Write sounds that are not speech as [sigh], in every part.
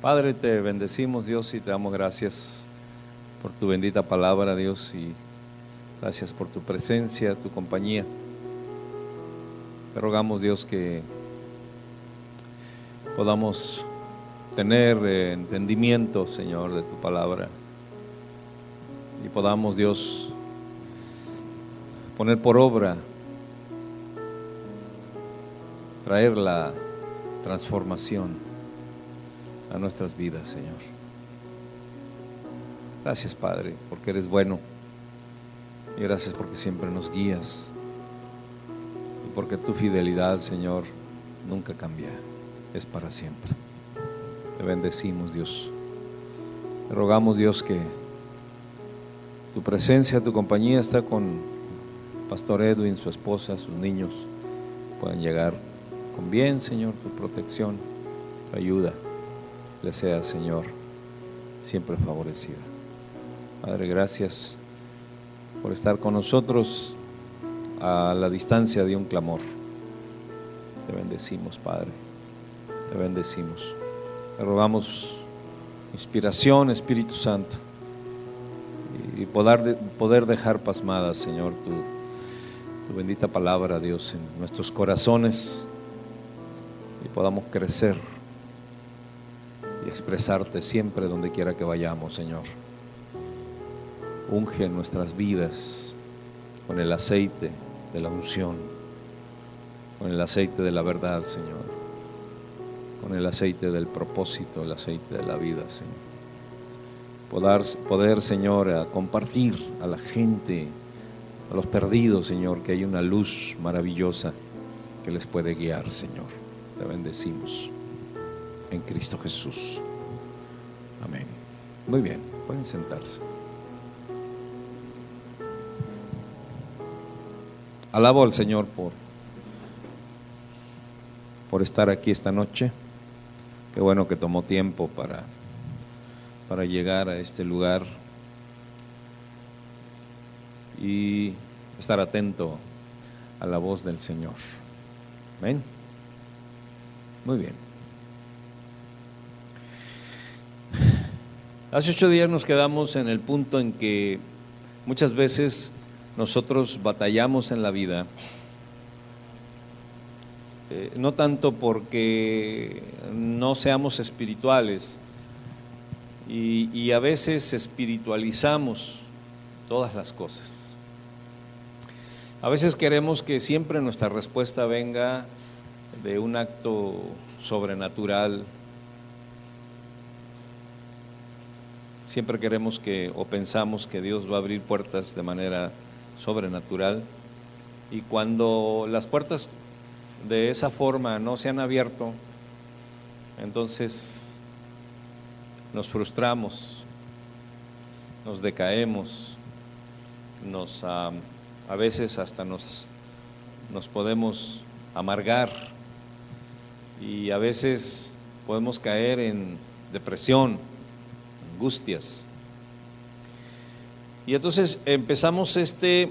Padre, te bendecimos Dios y te damos gracias por tu bendita palabra Dios y gracias por tu presencia, tu compañía. Te rogamos Dios que podamos tener eh, entendimiento, Señor, de tu palabra y podamos Dios poner por obra, traer la transformación a nuestras vidas, Señor. Gracias, Padre, porque eres bueno. Y gracias porque siempre nos guías. Y porque tu fidelidad, Señor, nunca cambia. Es para siempre. Te bendecimos, Dios. Te rogamos, Dios, que tu presencia, tu compañía está con Pastor Edwin, su esposa, sus niños. Puedan llegar con bien, Señor, tu protección, tu ayuda le sea, Señor, siempre favorecida. Padre, gracias por estar con nosotros a la distancia de un clamor. Te bendecimos, Padre. Te bendecimos. Te rogamos inspiración, Espíritu Santo, y poder, poder dejar pasmada, Señor, tu, tu bendita palabra, Dios, en nuestros corazones y podamos crecer expresarte siempre donde quiera que vayamos, Señor. Unge nuestras vidas con el aceite de la unción, con el aceite de la verdad, Señor, con el aceite del propósito, el aceite de la vida, Señor. Poder, Señor, compartir a la gente, a los perdidos, Señor, que hay una luz maravillosa que les puede guiar, Señor. Te bendecimos en Cristo Jesús. Amén. Muy bien, pueden sentarse. Alabo al Señor por, por estar aquí esta noche. Qué bueno que tomó tiempo para, para llegar a este lugar y estar atento a la voz del Señor. Amén. Muy bien. Hace ocho días nos quedamos en el punto en que muchas veces nosotros batallamos en la vida, eh, no tanto porque no seamos espirituales, y, y a veces espiritualizamos todas las cosas. A veces queremos que siempre nuestra respuesta venga de un acto sobrenatural, Siempre queremos que o pensamos que Dios va a abrir puertas de manera sobrenatural. Y cuando las puertas de esa forma no se han abierto, entonces nos frustramos, nos decaemos, nos, a veces hasta nos, nos podemos amargar y a veces podemos caer en depresión angustias. Y entonces empezamos este,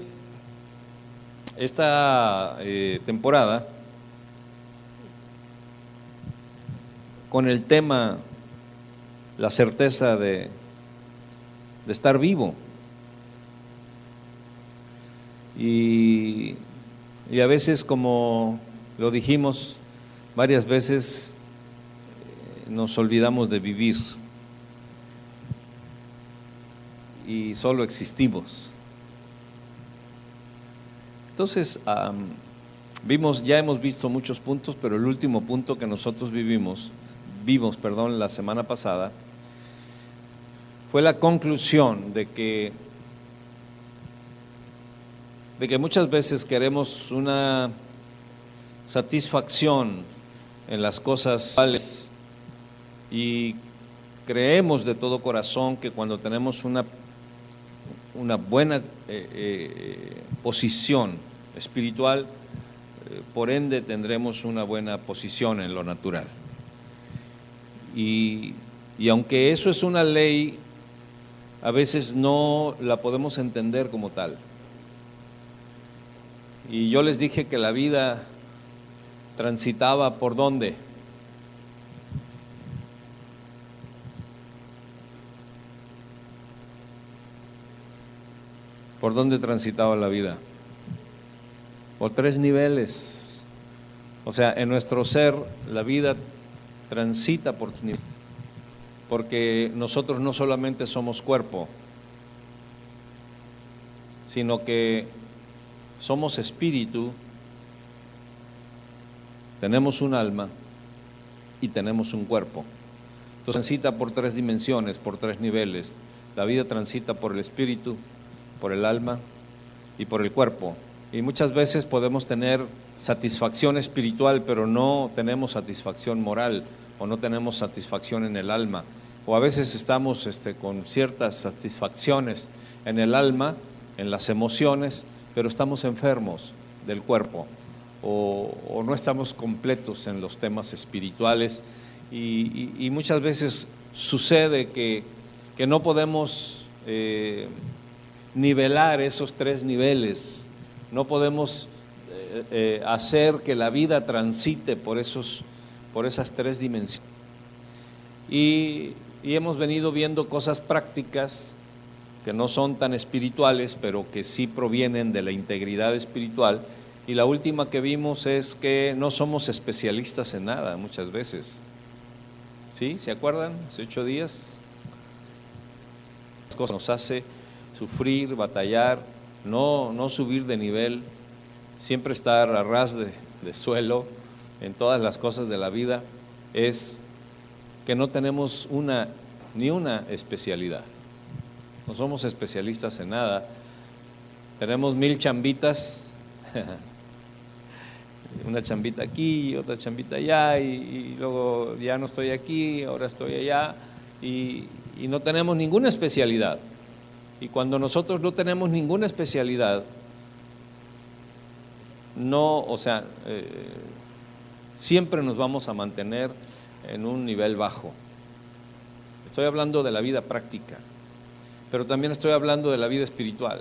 esta eh, temporada con el tema, la certeza de, de estar vivo. Y, y, a veces, como lo dijimos varias veces, eh, nos olvidamos de vivir y solo existimos. Entonces, vimos, ya hemos visto muchos puntos, pero el último punto que nosotros vivimos, vimos, perdón, la semana pasada, fue la conclusión de que, de que muchas veces queremos una satisfacción en las cosas y creemos de todo corazón que cuando tenemos una una buena eh, eh, posición espiritual, eh, por ende tendremos una buena posición en lo natural. Y, y aunque eso es una ley, a veces no la podemos entender como tal. Y yo les dije que la vida transitaba por dónde? ¿Por dónde transitaba la vida? Por tres niveles. O sea, en nuestro ser la vida transita por niveles. Porque nosotros no solamente somos cuerpo, sino que somos espíritu, tenemos un alma y tenemos un cuerpo. Entonces transita por tres dimensiones, por tres niveles. La vida transita por el espíritu, por el alma y por el cuerpo. Y muchas veces podemos tener satisfacción espiritual, pero no tenemos satisfacción moral o no tenemos satisfacción en el alma. O a veces estamos este, con ciertas satisfacciones en el alma, en las emociones, pero estamos enfermos del cuerpo o, no estamos completos en los temas espirituales y, muchas veces sucede que, no podemos eh, nivelar esos tres niveles, no podemos eh, eh, hacer que la vida transite por, esos, por esas tres dimensiones. Y, y hemos venido viendo cosas prácticas que no son tan espirituales, pero que sí provienen de la integridad espiritual. Y la última que vimos es que no somos especialistas en nada muchas veces. ¿Sí? ¿Se acuerdan? Hace ocho días. Las cosas nos hace sufrir, batallar, no, no subir de nivel, siempre estar a ras de, suelo en todas las cosas de la vida, es que no tenemos una, ni una especialidad. No somos especialistas en nada. Tenemos mil chambitas, [laughs] una chambita aquí, otra chambita allá, y, luego ya no estoy aquí, ahora estoy allá, y no tenemos ninguna especialidad. Y cuando nosotros no tenemos ninguna especialidad, no, o sea, eh, siempre nos vamos a mantener en un nivel bajo. Estoy hablando de la vida práctica, pero también estoy hablando de la vida espiritual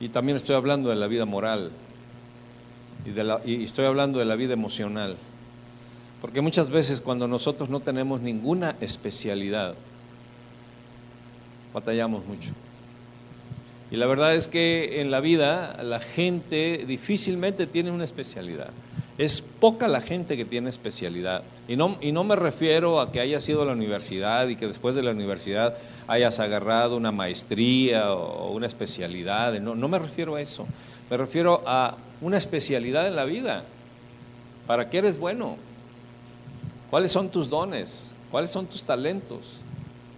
y también estoy hablando de la vida moral y, de y estoy hablando de la vida emocional. Porque muchas veces cuando nosotros no tenemos ninguna especialidad, batallamos mucho. Y la verdad es que en la vida la gente difícilmente tiene una especialidad. Es poca la gente que tiene especialidad. Y no, y no me refiero a que hayas ido a la universidad y que después de la universidad hayas agarrado una maestría o una especialidad. No, no me refiero a eso. Me refiero a una especialidad en la vida. ¿Para qué eres bueno? ¿Cuáles son tus dones? ¿Cuáles son tus talentos?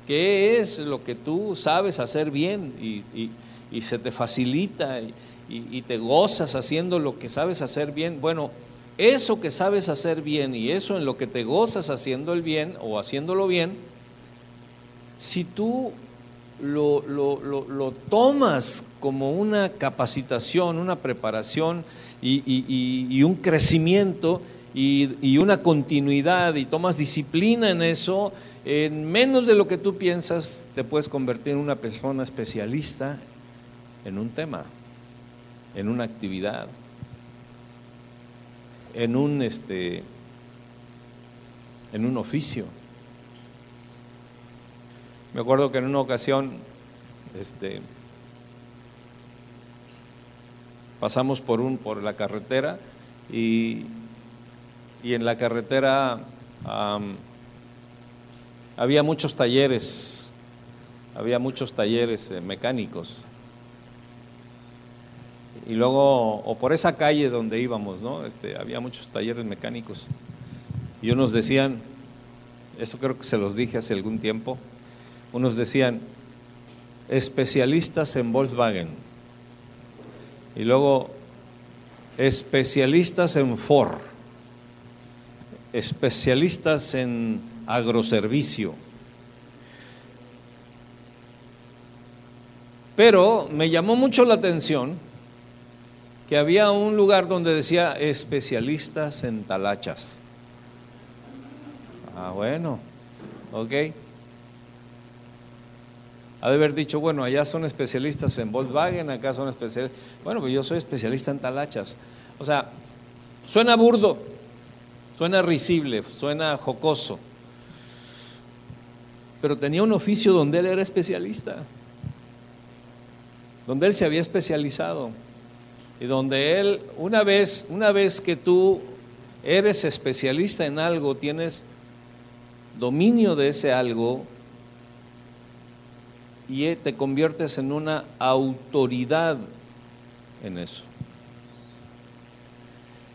¿Qué es lo que tú sabes hacer bien y, se te facilita y, te gozas haciendo lo que sabes hacer bien? Bueno, eso que sabes hacer bien y eso en lo que te gozas haciendo el bien o haciéndolo bien, si tú lo, lo tomas como una capacitación, una preparación y, un crecimiento y una continuidad y tomas disciplina en eso, en menos de lo que tú piensas, te puedes convertir en una persona especialista en un tema, en una actividad, en un este en un oficio. Me acuerdo que en una ocasión este pasamos por un por la carretera y, y en la carretera había muchos talleres, había muchos talleres eh, mecánicos. Y luego, o por esa calle donde íbamos, ¿no? Este, había muchos talleres mecánicos. Y unos decían, eso creo que se los dije hace algún tiempo, unos decían, especialistas en Volkswagen. Y luego, especialistas en Ford. Especialistas en agroservicio. Pero me llamó mucho la atención que había un lugar donde decía especialistas en talachas. Ah, bueno, ok. Ha de haber dicho, bueno, allá son especialistas en Volkswagen, acá son especialistas. Bueno, pues yo soy especialista en talachas. O sea, suena burdo, suena risible, suena jocoso pero tenía un oficio donde él era especialista. donde él se había especializado y donde él, una vez, una vez que tú eres especialista en algo, tienes dominio de ese algo y te conviertes en una autoridad en eso.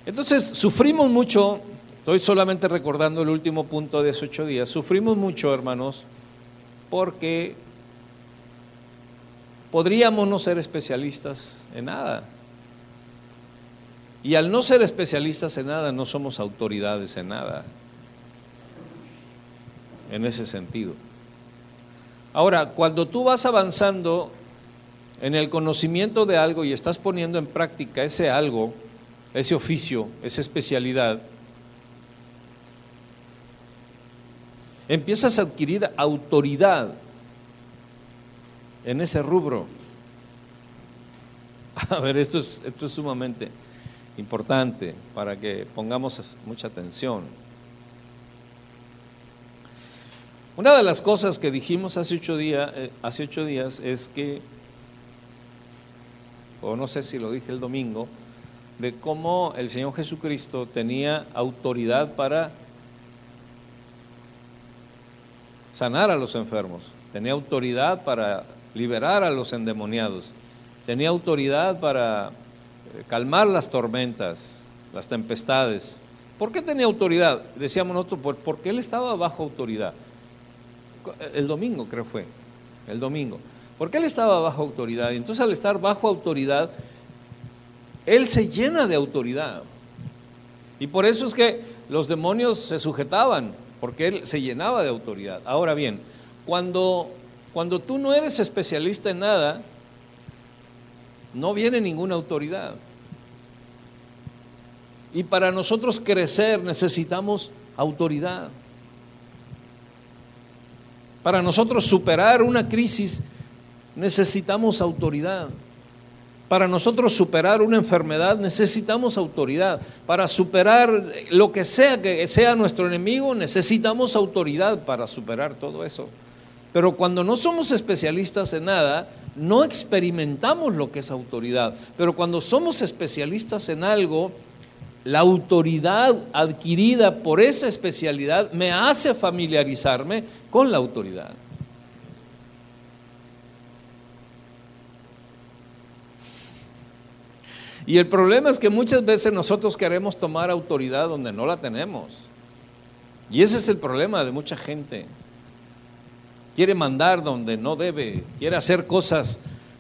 Entonces, sufrimos mucho, estoy solamente recordando el último punto de esos ocho días, sufrimos mucho, hermanos, porque podríamos no ser especialistas en nada. Y al no ser especialistas en nada, no somos autoridades en nada. En ese sentido. Ahora, cuando tú vas avanzando en el conocimiento de algo y estás poniendo en práctica ese algo, ese oficio, esa especialidad, empiezas a adquirir autoridad en ese rubro. [laughs] A ver, esto es, sumamente importante para que pongamos mucha atención. Una de las cosas que dijimos eh, hace ocho días es que, o no sé si lo dije el domingo, de cómo el Señor Jesucristo tenía autoridad para sanar a los enfermos, tenía autoridad para liberar a los endemoniados, tenía autoridad para eh, calmar las tormentas, las tempestades. ¿Por qué tenía autoridad? Decíamos nosotros, porque él estaba bajo autoridad. El domingo creo fue, el domingo. Porque él estaba bajo autoridad. Y entonces al estar bajo autoridad, él se llena de autoridad. Y por eso es que los demonios se sujetaban, porque él se llenaba de autoridad. Ahora bien, cuando, cuando tú no eres especialista en nada, no viene ninguna autoridad. Y para nosotros crecer necesitamos autoridad. Para nosotros superar una crisis necesitamos autoridad. Para nosotros superar una enfermedad necesitamos autoridad. Para superar lo que sea que sea nuestro enemigo necesitamos autoridad para superar todo eso. Pero cuando no somos especialistas en nada, no experimentamos lo que es autoridad. Pero cuando somos especialistas en algo, la autoridad adquirida por esa especialidad me hace familiarizarme con la autoridad. Y el problema es que muchas veces nosotros queremos tomar autoridad donde no la tenemos. Y ese es el problema de mucha gente. Quiere mandar donde no debe, quiere hacer cosas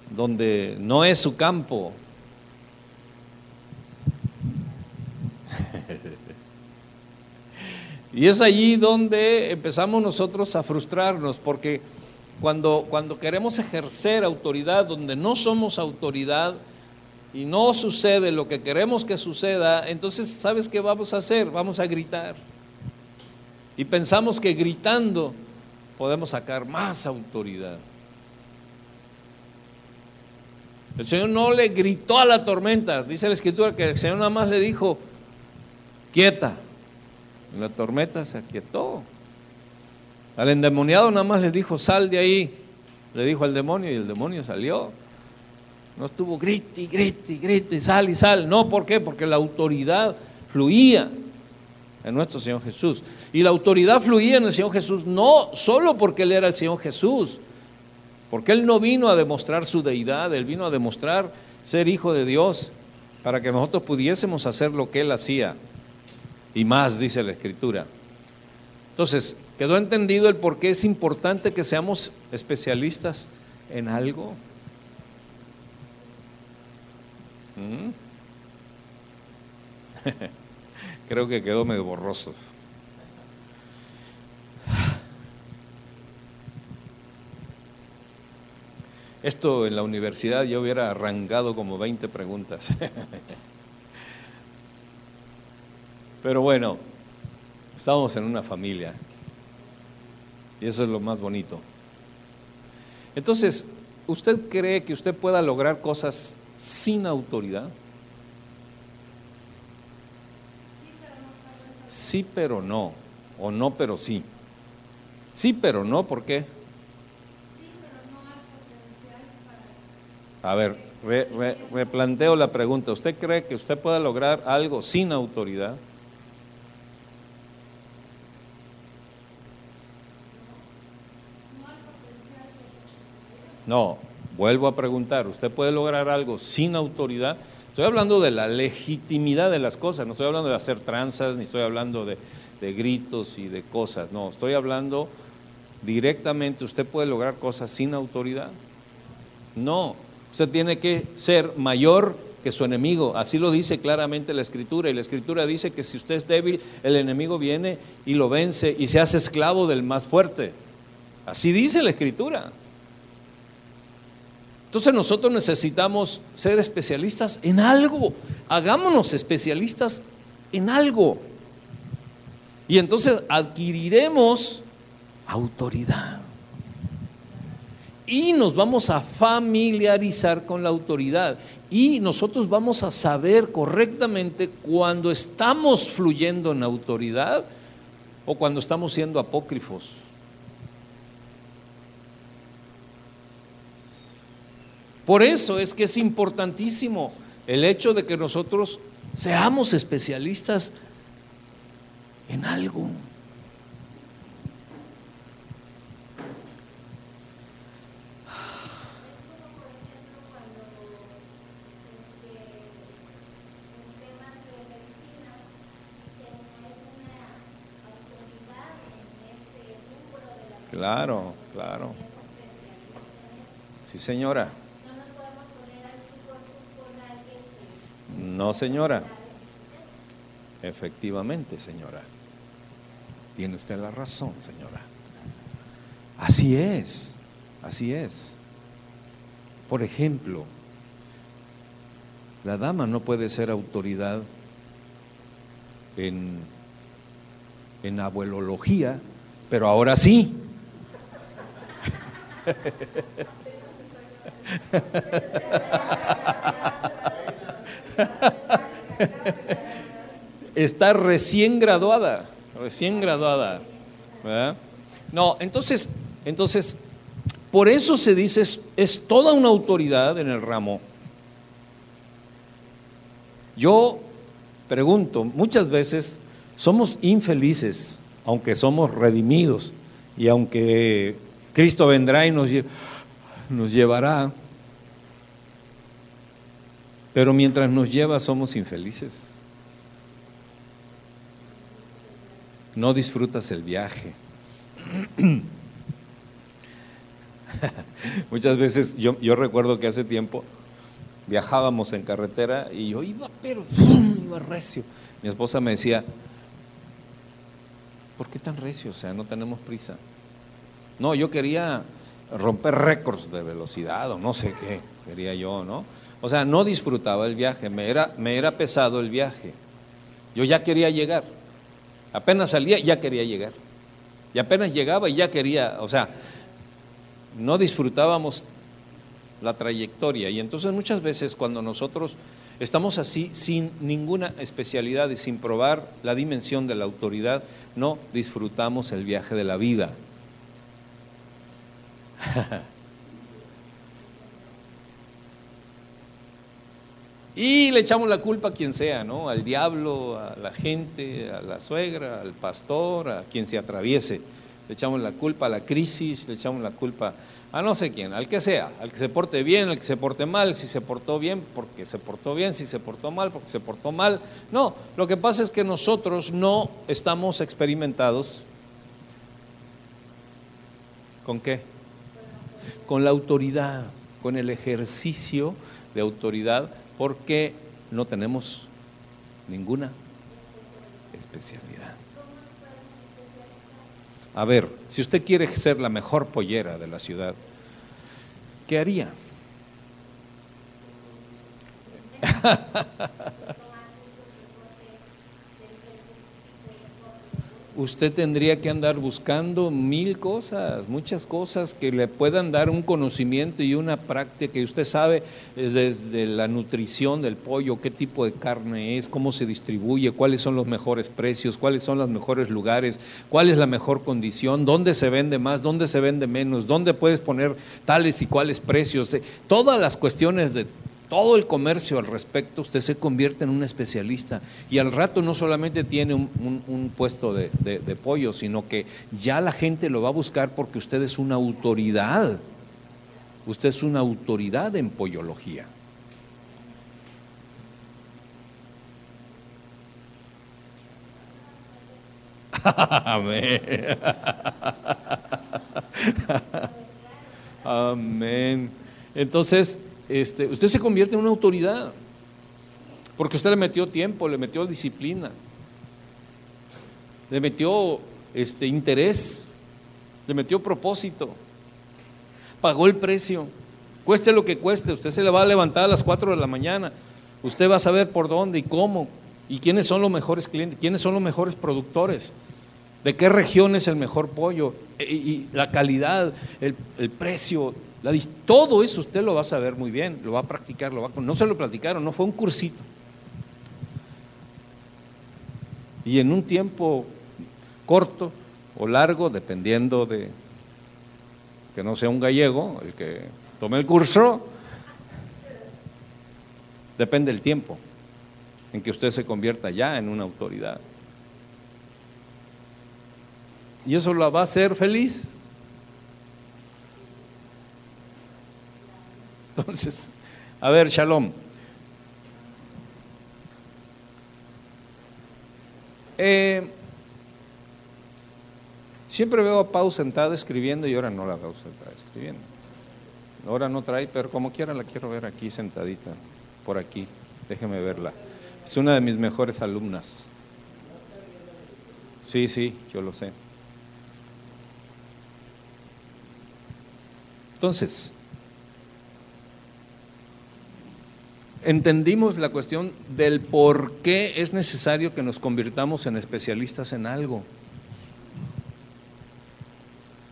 donde no es su campo. Y es allí donde empezamos nosotros a frustrarnos, porque cuando, cuando queremos ejercer autoridad donde no somos autoridad y no sucede lo que queremos que suceda, entonces ¿sabes qué vamos a hacer? Vamos a gritar. Y pensamos que gritando podemos sacar más autoridad. El Señor no le gritó a la tormenta, dice la escritura que el Señor nada más le dijo, quieta, la tormenta se aquietó. Al endemoniado nada más le dijo, sal de ahí. Le dijo al demonio y el demonio salió. No estuvo grite, grite, grite, sal y sal. No, ¿por qué? Porque la autoridad fluía en nuestro Señor Jesús. Y la autoridad fluía en el Señor Jesús no solo porque Él era el Señor Jesús, porque Él no vino a demostrar su deidad, Él vino a demostrar ser hijo de Dios para que nosotros pudiésemos hacer lo que Él hacía y más, dice la Escritura. Entonces, ¿quedó entendido el por qué es importante que seamos especialistas en algo? ¿Mm? [laughs] Creo que quedó medio borroso. Esto en la universidad yo hubiera arrancado como 20 preguntas. [laughs] Pero bueno, estamos en una familia y eso es lo más bonito. Entonces, ¿usted cree que usted pueda lograr cosas sin autoridad? Sí, pero no. O no, pero sí. Sí, pero no, ¿por qué? A ver, replanteo la pregunta. ¿Usted cree que usted pueda lograr algo sin autoridad? No, vuelvo a preguntar, ¿usted puede lograr algo sin autoridad? Estoy hablando de la legitimidad de las cosas, no estoy hablando de hacer tranzas, ni estoy hablando de, de gritos y de cosas, no, estoy hablando directamente, ¿usted puede lograr cosas sin autoridad? No, usted tiene que ser mayor que su enemigo, así lo dice claramente la escritura, y la escritura dice que si usted es débil, el enemigo viene y lo vence y se hace esclavo del más fuerte. Así dice la escritura. Entonces nosotros necesitamos ser especialistas en algo. Hagámonos especialistas en algo. Y entonces adquiriremos autoridad. Y nos vamos a familiarizar con la autoridad. Y nosotros vamos a saber correctamente cuando estamos fluyendo en autoridad o cuando estamos siendo apócrifos. Por eso es que es importantísimo el hecho de que nosotros seamos especialistas en algo. Claro, claro. Sí, señora. No, señora. Efectivamente, señora. Tiene usted la razón, señora. Así es, así es. Por ejemplo, la dama no puede ser autoridad en, en abuelología, pero ahora sí. [laughs] [laughs] Está recién graduada, recién graduada. No, entonces, entonces, por eso se dice, es, toda una autoridad en el ramo. Yo pregunto, muchas veces somos infelices, aunque somos redimidos y aunque Cristo vendrá y nos, nos llevará, pero mientras nos lleva somos infelices. No disfrutas el viaje. [clears throat] Muchas veces yo, yo, recuerdo que hace tiempo viajábamos en carretera y yo iba, pero [clears throat] iba recio. Mi esposa me decía, ¿por qué tan recio? O sea, no tenemos prisa. No, yo quería romper récords de velocidad o no sé qué, quería yo, ¿no? O sea, no disfrutaba el viaje, me era, me era pesado el viaje. Yo ya quería llegar. Apenas salía, ya quería llegar. Y apenas llegaba y ya quería, o sea, no disfrutábamos la trayectoria. Y entonces muchas veces cuando nosotros estamos así, sin ninguna especialidad y sin probar la dimensión de la autoridad, no disfrutamos el viaje de la vida. [laughs] Y le echamos la culpa a quien sea, ¿no? Al diablo, a la gente, a la suegra, al pastor, a quien se atraviese. Le echamos la culpa a la crisis, le echamos la culpa a no sé quién, al que sea, al que se porte bien, al que se porte mal, si se portó bien porque se portó bien, si se portó mal porque se portó mal. No, lo que pasa es que nosotros no estamos experimentados. ¿Con qué? Con la autoridad, con el ejercicio de autoridad porque no tenemos ninguna especialidad. A ver, si usted quiere ser la mejor pollera de la ciudad, ¿qué haría? [laughs] usted tendría que andar buscando mil cosas, muchas cosas que le puedan dar un conocimiento y una práctica. Que usted sabe desde la nutrición del pollo, qué tipo de carne es, cómo se distribuye, cuáles son los mejores precios, cuáles son los mejores lugares, cuál es la mejor condición, dónde se vende más, dónde se vende menos, dónde puedes poner tales y cuáles precios, eh, todas las cuestiones de todo el comercio al respecto, usted se convierte en un especialista y al rato no solamente tiene un, puesto de, de pollo, sino que ya la gente lo va a buscar porque usted es una autoridad. Usted es una autoridad en pollología. [laughs] Amén. [laughs] Amén. Entonces, este, usted se convierte en una autoridad, porque usted le metió tiempo, le metió disciplina, le metió este, interés, le metió propósito, pagó el precio, cueste lo que cueste, usted se le va a levantar a las 4 de la mañana, usted va a saber por dónde y cómo, y quiénes son los mejores clientes, quiénes son los mejores productores, de qué región es el mejor pollo, y, la calidad, el precio, todo eso usted lo va a saber muy bien, lo va a practicar, lo va no se lo platicaron, no fue un cursito. Y en un tiempo corto o largo, dependiendo de que no sea un gallego el que tome el curso, depende del tiempo en que usted se convierta ya en una autoridad. Y eso la va a hacer feliz. Entonces, a ver, Shalom. Eh, siempre veo a Pau sentada escribiendo y ahora no la veo sentada escribiendo. Ahora no trae, pero como quiera la quiero ver aquí sentadita, por aquí. Déjeme verla. Es una de mis mejores alumnas. Sí, sí, yo lo sé. Entonces, entendimos la cuestión del por qué es necesario que nos convirtamos en especialistas en algo.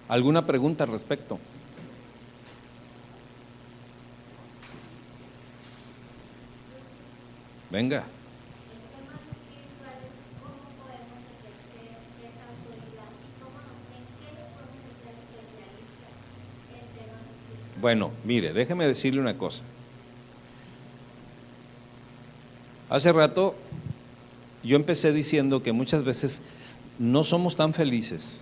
¿Alguna pregunta al respecto? Venga. Bueno, mire, déjeme decirle una cosa. Hace rato yo empecé diciendo que muchas veces no somos tan felices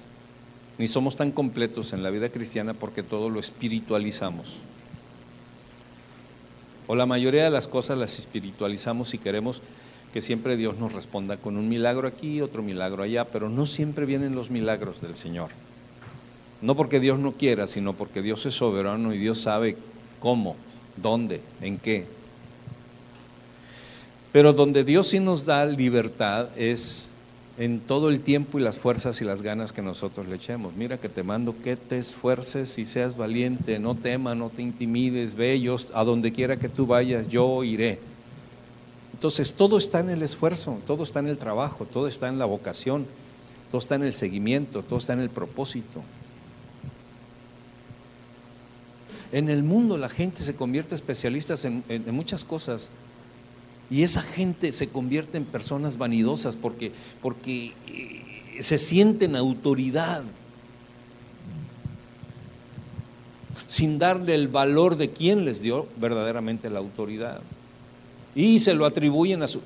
ni somos tan completos en la vida cristiana porque todo lo espiritualizamos. O la mayoría de las cosas las espiritualizamos y queremos que siempre Dios nos responda con un milagro aquí, otro milagro allá, pero no siempre vienen los milagros del Señor. No porque Dios no quiera, sino porque Dios es soberano y Dios sabe cómo, dónde, en qué. Pero donde Dios sí nos da libertad es en todo el tiempo y las fuerzas y las ganas que nosotros le echemos. Mira que te mando que te esfuerces y seas valiente, no temas, no te intimides, ve yo a donde quiera que tú vayas, yo iré. Entonces todo está en el esfuerzo, todo está en el trabajo, todo está en la vocación, todo está en el seguimiento, todo está en el propósito. En el mundo la gente se convierte especialistas en, en muchas cosas y esa gente se convierte en personas vanidosas porque, porque eh, se sienten autoridad, sin darle el valor de quien les dio verdaderamente la autoridad. Y se lo atribuyen a su,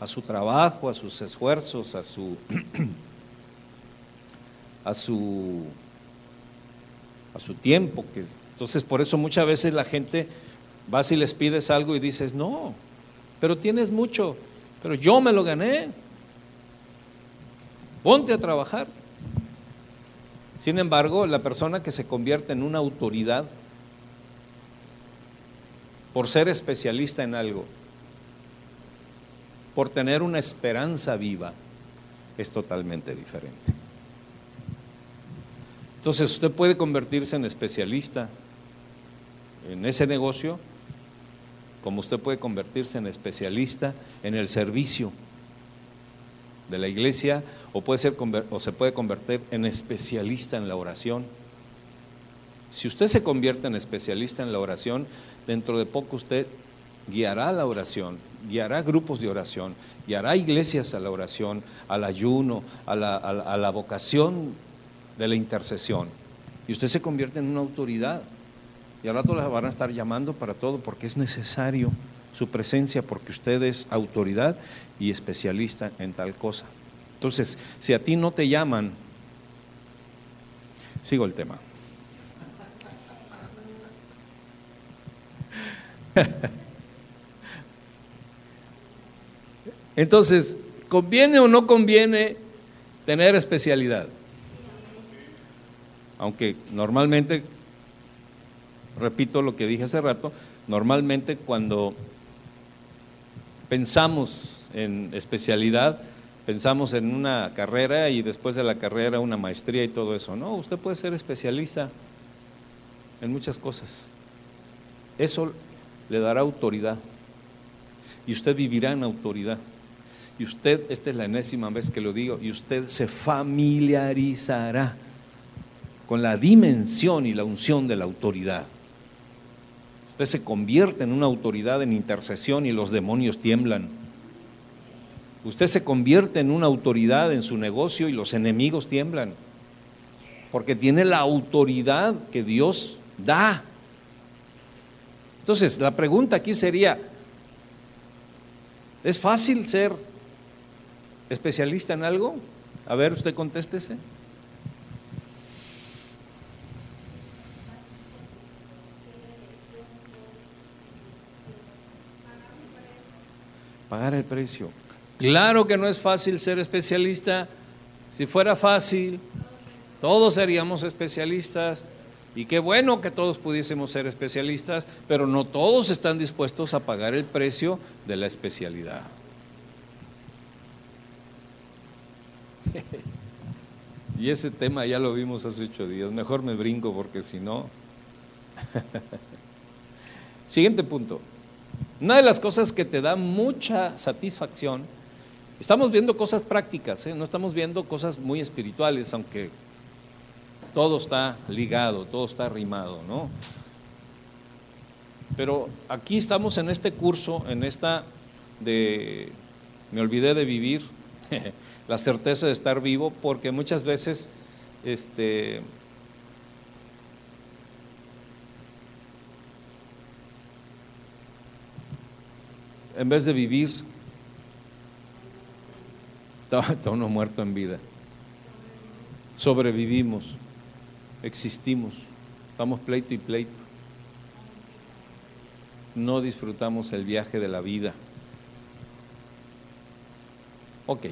a su trabajo, a sus esfuerzos, a su, [clears throat] a su, a su tiempo. Que, entonces, por eso muchas veces la gente va y les pides algo y dices, no, pero tienes mucho, pero yo me lo gané. Ponte a trabajar. Sin embargo, la persona que se convierte en una autoridad por ser especialista en algo, por tener una esperanza viva, es totalmente diferente. Entonces usted puede convertirse en especialista en ese negocio como usted puede convertirse en especialista en el servicio. de la iglesia o, puede ser, o se puede convertir en especialista en la oración. Si usted se convierte en especialista en la oración, dentro de poco usted guiará la oración, guiará grupos de oración, guiará iglesias a la oración, al ayuno, a la, a la vocación de la intercesión. Y usted se convierte en una autoridad. Y al rato la van a estar llamando para todo porque es necesario su presencia porque usted es autoridad y especialista en tal cosa. Entonces, si a ti no te llaman, sigo el tema. [laughs] Entonces, ¿conviene o no conviene tener especialidad? Aunque normalmente, repito lo que dije hace rato, normalmente cuando pensamos en especialidad, pensamos en una carrera y después de la carrera una maestría y todo eso. No, usted puede ser especialista en muchas cosas. Eso le dará autoridad y usted vivirá en autoridad. Y usted, esta es la enésima vez que lo digo, y usted se familiarizará con la dimensión y la unción de la autoridad. Usted se convierte en una autoridad en intercesión y los demonios tiemblan. Usted se convierte en una autoridad en su negocio y los enemigos tiemblan. Porque tiene la autoridad que Dios da. Entonces, la pregunta aquí sería, ¿es fácil ser especialista en algo? A ver, usted contéstese. Pagar el precio. Claro que no es fácil ser especialista. Si fuera fácil, todos seríamos especialistas. Y qué bueno que todos pudiésemos ser especialistas, pero no todos están dispuestos a pagar el precio de la especialidad. [laughs] y ese tema ya lo vimos hace ocho días. Mejor me brinco porque si no... [laughs] Siguiente punto. Una de las cosas que te da mucha satisfacción, estamos viendo cosas prácticas, ¿eh? no estamos viendo cosas muy espirituales, aunque todo está ligado, todo está arrimado, ¿no? Pero aquí estamos en este curso, en esta de, me olvidé de vivir, [laughs] la certeza de estar vivo, porque muchas veces, este, en vez de vivir, [laughs] está, uno muerto en vida. Sobrevivimos, existimos, estamos pleito y pleito. No disfrutamos el viaje de la vida. Ok.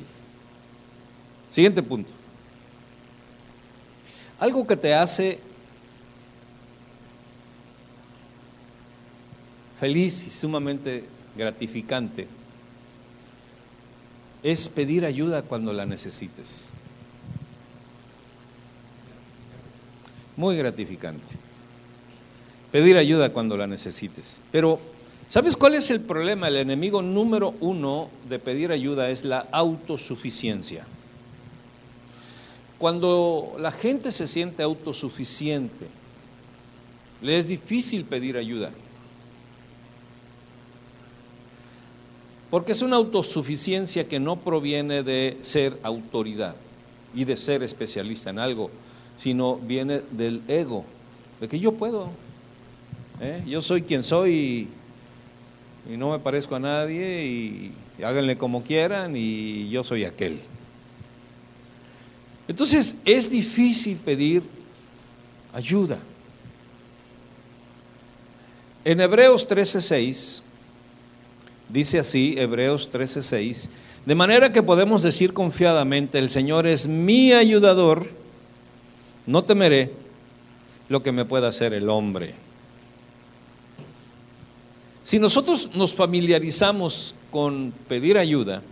Siguiente punto. Algo que te hace feliz y sumamente gratificante es pedir ayuda cuando la necesites. Muy gratificante. Pedir ayuda cuando la necesites. Pero, ¿sabes cuál es el problema? El enemigo número uno de pedir ayuda es la autosuficiencia. Cuando la gente se siente autosuficiente, le es difícil pedir ayuda. Porque es una autosuficiencia que no proviene de ser autoridad y de ser especialista en algo, sino viene del ego, de que yo puedo. ¿eh? Yo soy quien soy y, no me parezco a nadie y, y háganle como quieran y yo soy aquel. Entonces es difícil pedir ayuda. En Hebreos 13:6 Dice así Hebreos 13:6, de manera que podemos decir confiadamente, el Señor es mi ayudador, no temeré lo que me pueda hacer el hombre. Si nosotros nos familiarizamos con pedir ayuda,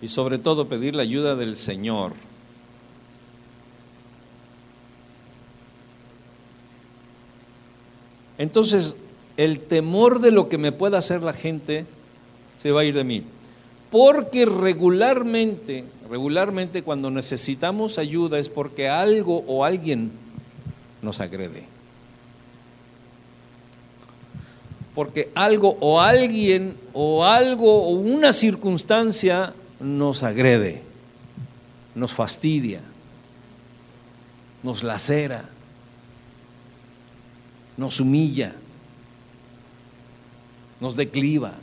y sobre todo pedir la ayuda del Señor, entonces el temor de lo que me pueda hacer la gente se va a ir de mí. Porque regularmente, regularmente cuando necesitamos ayuda es porque algo o alguien nos agrede. Porque algo o alguien o algo o una circunstancia nos agrede, nos fastidia, nos lacera, nos humilla, nos decliva.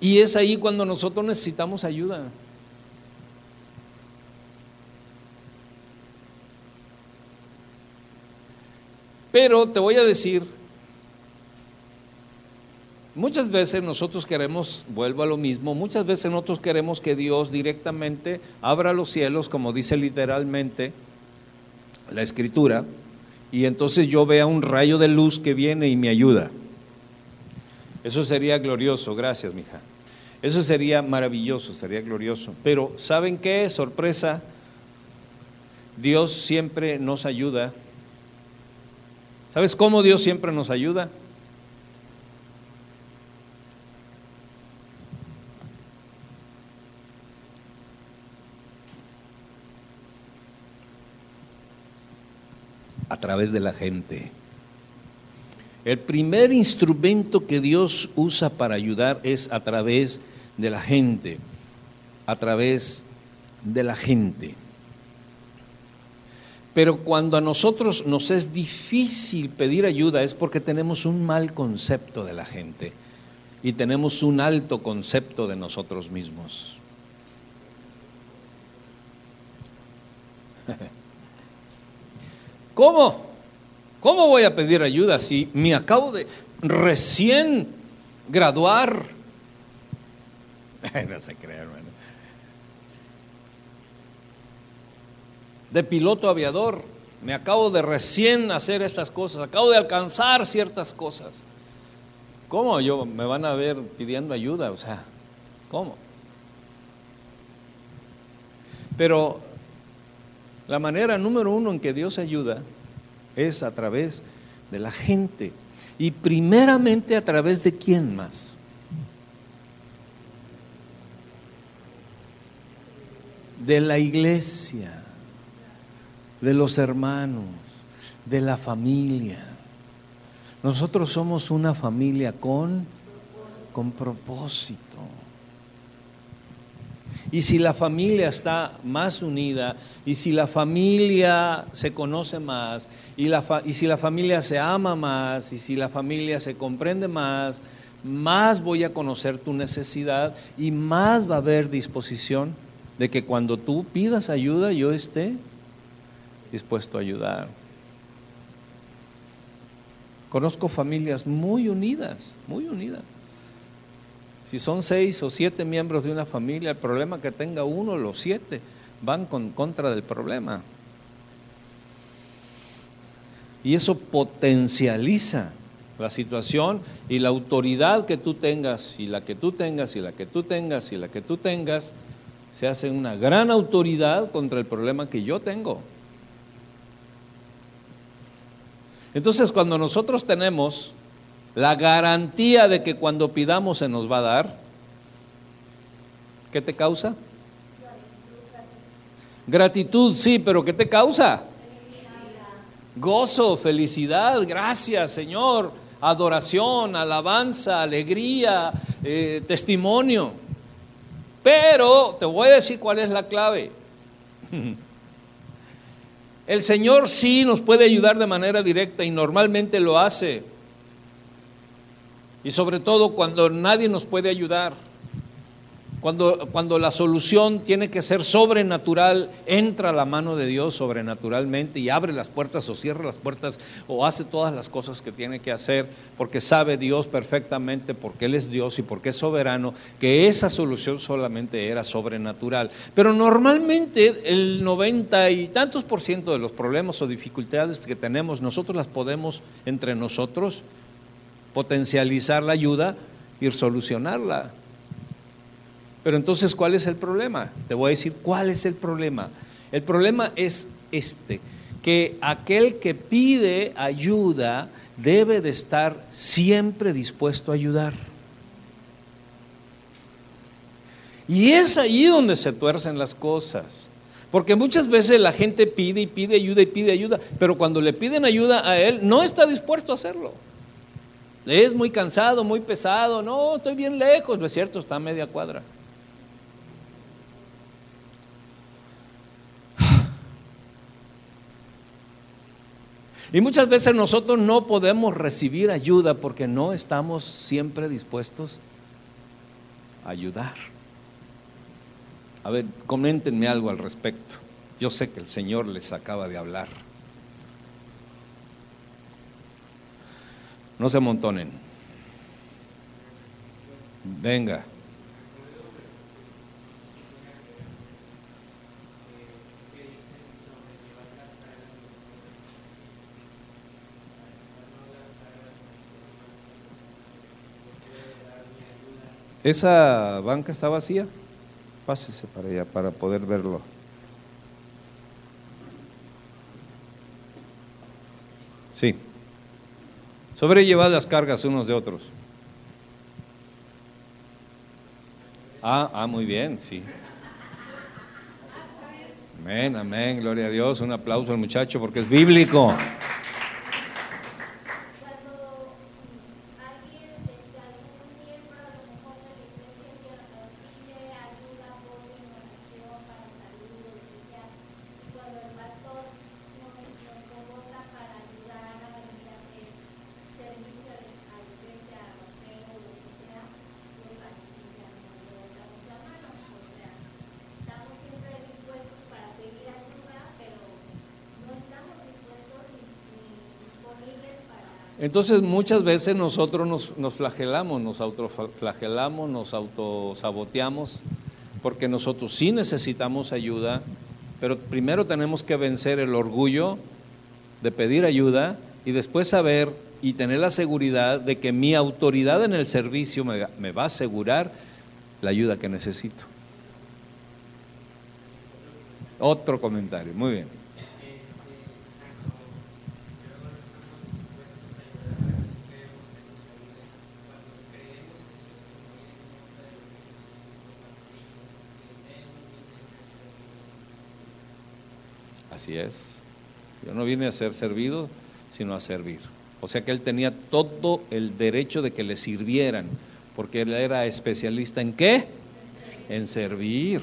Y es ahí cuando nosotros necesitamos ayuda. Pero te voy a decir, muchas veces nosotros queremos, vuelvo a lo mismo, muchas veces nosotros queremos que Dios directamente abra los cielos, como dice literalmente la escritura, y entonces yo vea un rayo de luz que viene y me ayuda. Eso sería glorioso, gracias, mija. Eso sería maravilloso, sería glorioso. Pero ¿saben qué? Sorpresa, Dios siempre nos ayuda. ¿Sabes cómo Dios siempre nos ayuda? A través de la gente. El primer instrumento que Dios usa para ayudar es a través de la gente, a través de la gente. Pero cuando a nosotros nos es difícil pedir ayuda es porque tenemos un mal concepto de la gente y tenemos un alto concepto de nosotros mismos. [laughs] ¿Cómo? ¿Cómo voy a pedir ayuda si me acabo de recién graduar? [laughs] no se crea, hermano. De piloto aviador. Me acabo de recién hacer estas cosas. Acabo de alcanzar ciertas cosas. ¿Cómo yo me van a ver pidiendo ayuda? O sea, ¿cómo? Pero la manera número uno en que Dios ayuda es a través de la gente. Y primeramente a través de quién más. De la iglesia, de los hermanos, de la familia. Nosotros somos una familia con, con propósito. Y si la familia está más unida, y si la familia se conoce más, y, la y si la familia se ama más, y si la familia se comprende más, más voy a conocer tu necesidad y más va a haber disposición de que cuando tú pidas ayuda yo esté dispuesto a ayudar. Conozco familias muy unidas, muy unidas. Si son seis o siete miembros de una familia, el problema que tenga uno, los siete van con contra del problema. Y eso potencializa la situación y la autoridad que tú tengas, y la que tú tengas, y la que tú tengas, y la que tú tengas, se hace una gran autoridad contra el problema que yo tengo. Entonces, cuando nosotros tenemos la garantía de que cuando pidamos se nos va a dar, ¿qué te causa? Gratitud, sí, pero ¿qué te causa? Gozo, felicidad, gracias Señor, adoración, alabanza, alegría, eh, testimonio. Pero te voy a decir cuál es la clave. [laughs] El Señor sí nos puede ayudar de manera directa y normalmente lo hace. Y sobre todo cuando nadie nos puede ayudar. Cuando, cuando, la solución tiene que ser sobrenatural, entra la mano de Dios sobrenaturalmente y abre las puertas o cierra las puertas o hace todas las cosas que tiene que hacer porque sabe Dios perfectamente, porque Él es Dios y porque es soberano, que esa solución solamente era sobrenatural. Pero normalmente el 90 y tantos por ciento de los problemas o dificultades que tenemos, nosotros las podemos entre nosotros potencializar la ayuda y solucionarla. Pero entonces, ¿cuál es el problema? Te voy a decir cuál es el problema. El problema es este, que aquel que pide ayuda debe de estar siempre dispuesto a ayudar. Y es ahí donde se tuercen las cosas. Porque muchas veces la gente pide y pide ayuda y pide ayuda, pero cuando le piden ayuda a él, no está dispuesto a hacerlo. Es muy cansado, muy pesado, no, estoy bien lejos, no es cierto, está a media cuadra. [sighs] Y muchas veces nosotros no podemos recibir ayuda porque no estamos siempre dispuestos a ayudar. A ver, coméntenme algo al respecto. Yo sé que el Señor les acaba de hablar. No se amontonen. Venga. ¿Esa banca está vacía? Pásese para allá para poder verlo. Sí. Sobrellevad las cargas unos de otros. Ah, ah, muy bien, sí. Amén, amén, gloria a Dios. Un aplauso al muchacho porque es bíblico. Entonces muchas veces nosotros nos, flagelamos, nos autoflagelamos, nos autosaboteamos, porque nosotros sí necesitamos ayuda, pero primero tenemos que vencer el orgullo de pedir ayuda y después saber y tener la seguridad de que mi autoridad en el servicio me va a asegurar la ayuda que necesito. Otro comentario, muy bien. Así es. Yo no vine a ser servido, sino a servir. O sea que él tenía todo el derecho de que le sirvieran, porque él era especialista en qué? En servir.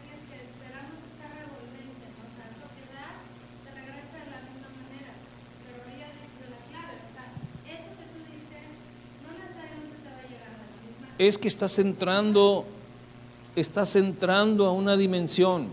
que es que esperamos que sea revolvente, ¿no? o sea, eso que da te regresa de la misma manera. Pero ella dice la clave, o sea, eso que tú dices no necesariamente te va a llegar a la misma. Es que estás entrando estás entrando a una dimensión.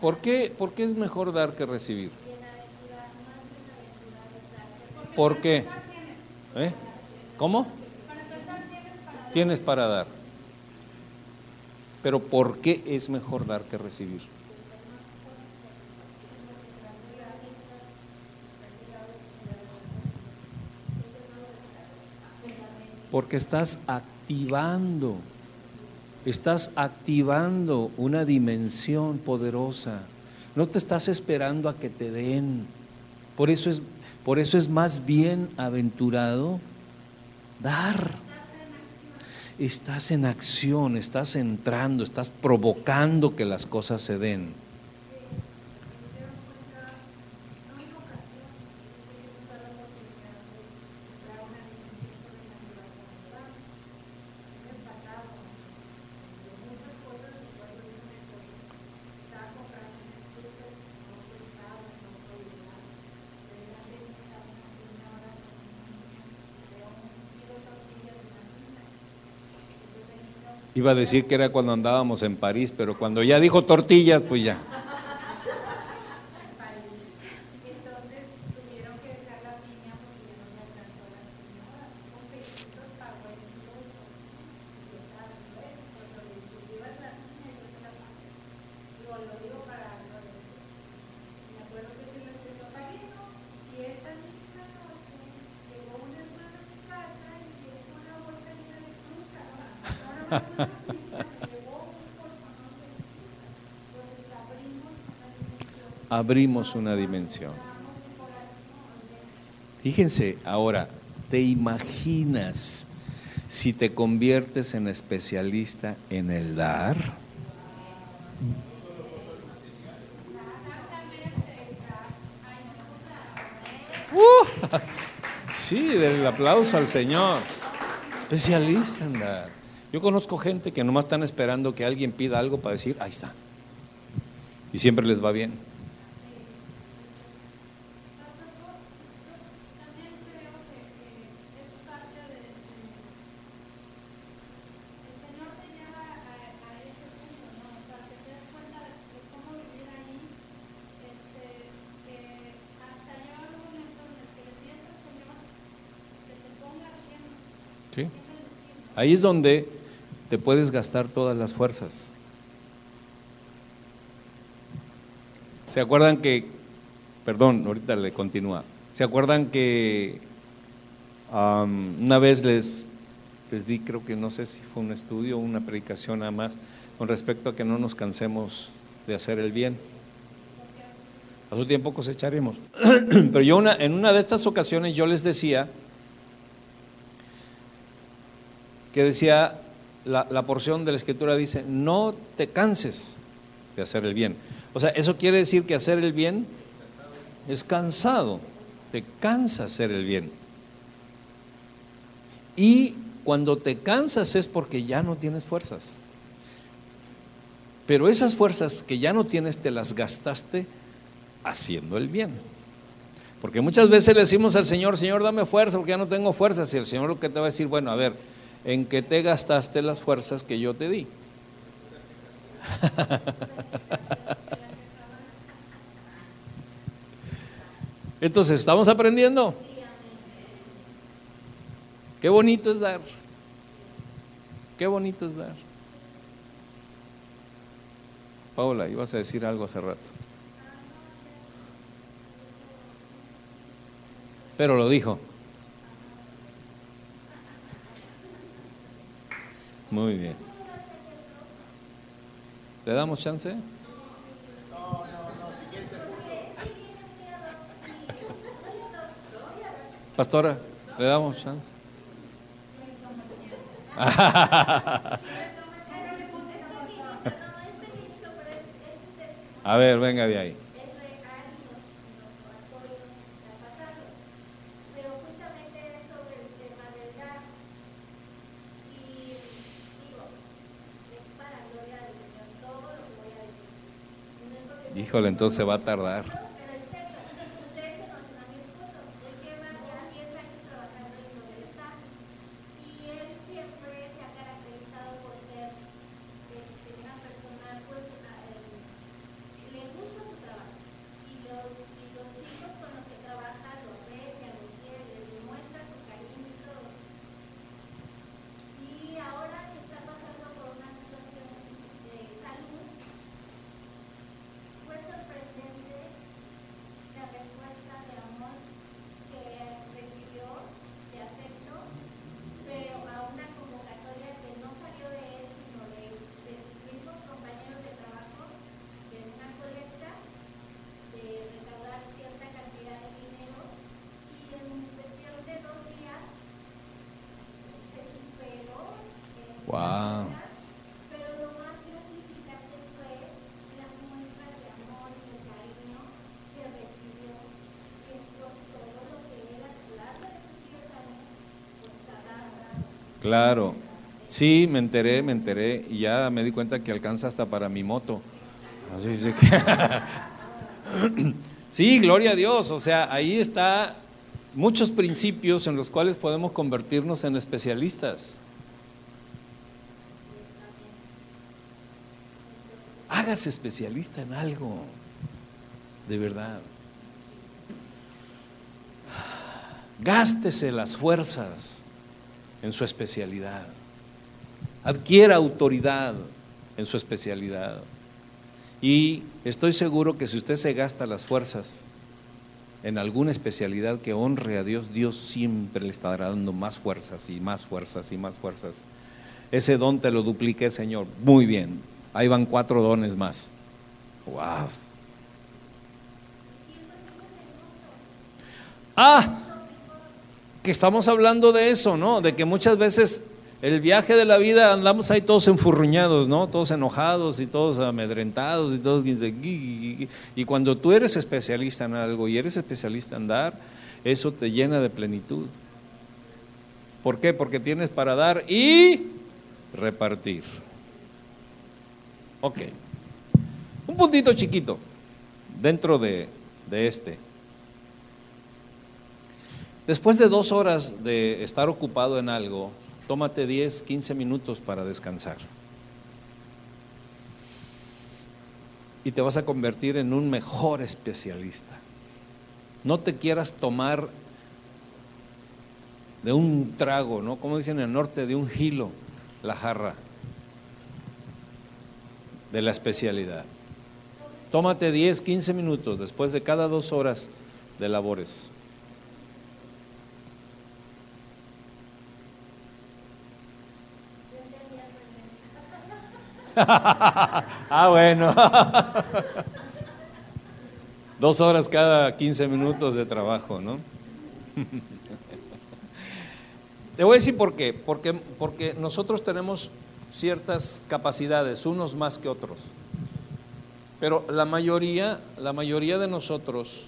¿Por qué, ¿Por qué es mejor dar que recibir? ¿Por qué? ¿Eh? ¿Cómo? Tienes para dar. Pero ¿por qué es mejor dar que recibir? Porque estás activando, estás activando una dimensión poderosa. No te estás esperando a que te den. Por eso es, por eso es más bienaventurado dar. Estás en acción, estás entrando, estás provocando que las cosas se den. Iba a decir que era cuando andábamos en París, pero cuando ya dijo tortillas, pues ya. Abrimos una dimensión. Fíjense, ahora, ¿te imaginas si te conviertes en especialista en el dar? Uh, sí, del aplauso al Señor. Especialista en dar. Yo conozco gente que nomás están esperando que alguien pida algo para decir, ahí está. Y siempre les va bien. Ahí es donde te puedes gastar todas las fuerzas. ¿Se acuerdan que, perdón, ahorita le continúa, ¿se acuerdan que una vez les, les di, creo que no sé si fue un estudio o una predicación nada más, con respecto a que no nos cansemos de hacer el bien? A su tiempo cosecharemos. [clears throat] Pero yo una, en una de estas ocasiones yo les decía que decía, la, porción de la escritura dice, no te canses de hacer el bien. O sea, eso quiere decir que hacer el bien es cansado, te cansa hacer el bien. Y cuando te cansas es porque ya no tienes fuerzas. Pero esas fuerzas que ya no tienes te las gastaste haciendo el bien. Porque muchas veces le decimos al Señor, Señor, dame fuerza porque ya no tengo fuerzas. Y el Señor lo que te va a decir, bueno, a ver, en que te gastaste las fuerzas que yo te di. [laughs] Entonces, ¿estamos aprendiendo? Qué bonito es dar. Qué bonito es dar. Paula, ibas a decir algo hace rato. Pero lo dijo. Muy bien. ¿Le damos chance? Pastora, ¿le damos chance? [laughs] [laughs] A ver, venga de ahí. Híjole, entonces se va a tardar. Claro. Sí, me enteré, me enteré y ya me di cuenta que alcanza hasta para mi moto. [laughs] Sí, gloria a Dios. O sea, ahí está muchos principios en los cuales podemos convertirnos en especialistas. Hágase especialista en algo, de verdad. Gástese las fuerzas en su especialidad. Adquiera autoridad en su especialidad. Y estoy seguro que si usted se gasta las fuerzas en alguna especialidad que honre a Dios, Dios siempre le estará dando más fuerzas y más fuerzas y más fuerzas. Ese don te lo duplique, Señor. Muy bien. Ahí van cuatro dones más. ¡Wow! Ah, que estamos hablando de eso, ¿no? De que muchas veces el viaje de la vida andamos ahí todos enfurruñados, ¿no? Todos enojados y todos amedrentados y todos y cuando tú eres especialista en algo y eres especialista en dar, eso te llena de plenitud. ¿Por qué? Porque tienes para dar y repartir. Ok. Un puntito chiquito dentro de, de este. Después de dos horas de estar ocupado en algo, tómate 10, 15 minutos para descansar. Y te vas a convertir en un mejor especialista. No te quieras tomar de un trago, ¿no? Como dicen en el norte, de un gilo, la jarra de la especialidad. Tómate 10, 15 minutos después de cada dos horas de labores. [laughs] ah, bueno. [laughs] Dos horas cada 15 minutos de trabajo, ¿no? [laughs] Te voy a decir por qué. Porque, porque nosotros tenemos ciertas capacidades, unos más que otros. Pero la mayoría, la mayoría de nosotros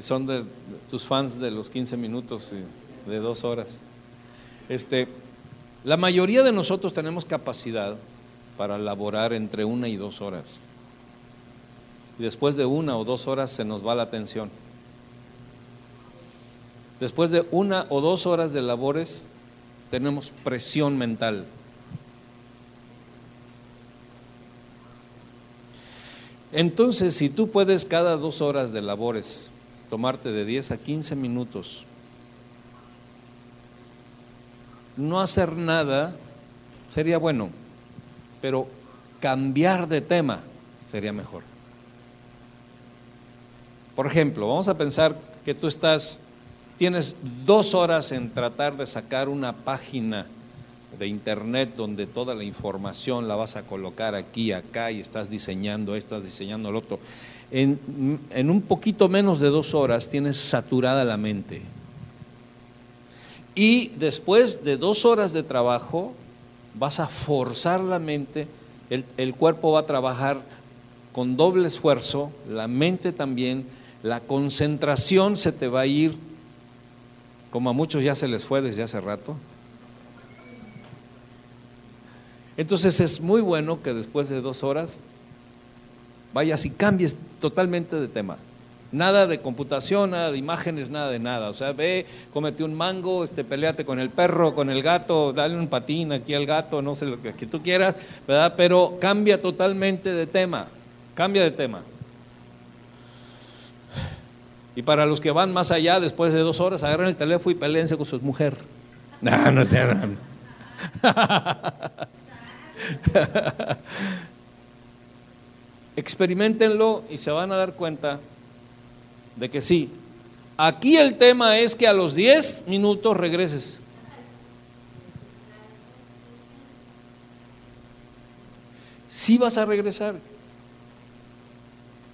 son de tus fans de los 15 minutos y de dos horas. Este, la mayoría de nosotros tenemos capacidad para laborar entre una y dos horas. Y después de una o dos horas se nos va la atención. Después de una o dos horas de labores tenemos presión mental. Entonces, si tú puedes cada dos horas de labores tomarte de 10 a 15 minutos no hacer nada sería bueno, pero cambiar de tema sería mejor. Por ejemplo, vamos a pensar que tú estás, tienes dos horas en tratar de sacar una página de internet donde toda la información la vas a colocar aquí, acá y estás diseñando esto, estás diseñando lo otro. En, en un poquito menos de dos horas tienes saturada la mente y después de dos horas de trabajo, vas a forzar la mente, el, cuerpo va a trabajar con doble esfuerzo, la mente también, la concentración se te va a ir, como a muchos ya se les fue desde hace rato. Entonces es muy bueno que después de dos horas vayas y cambies totalmente de tema. Nada de computación, nada de imágenes, nada de nada. O sea, ve, cómete un mango, este, peleate con el perro, con el gato, dale un patín aquí al gato, no sé lo que, que tú quieras, ¿verdad? Pero cambia totalmente de tema, cambia de tema. Y para los que van más allá, después de dos horas, agarran el teléfono y peleense con su mujer. [laughs] No, no sé. [laughs] Experimentenlo y se van a dar cuenta de que sí. Aquí el tema es que a los 10 minutos regreses. Sí vas a regresar.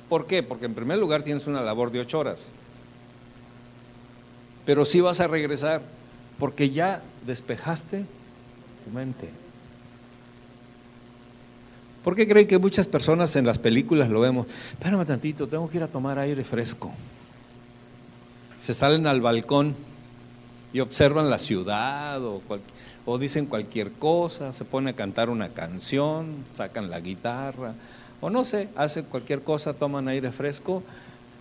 ¿Por qué? Porque en primer lugar tienes una labor de 8 horas. Pero sí vas a regresar porque ya despejaste tu mente. ¿Por qué creen que muchas personas en las películas lo vemos? Espérame tantito, tengo que ir a tomar aire fresco. se salen al balcón y observan la ciudad o, o dicen cualquier cosa, se ponen a cantar una canción, sacan la guitarra, o no sé, hacen cualquier cosa, toman aire fresco,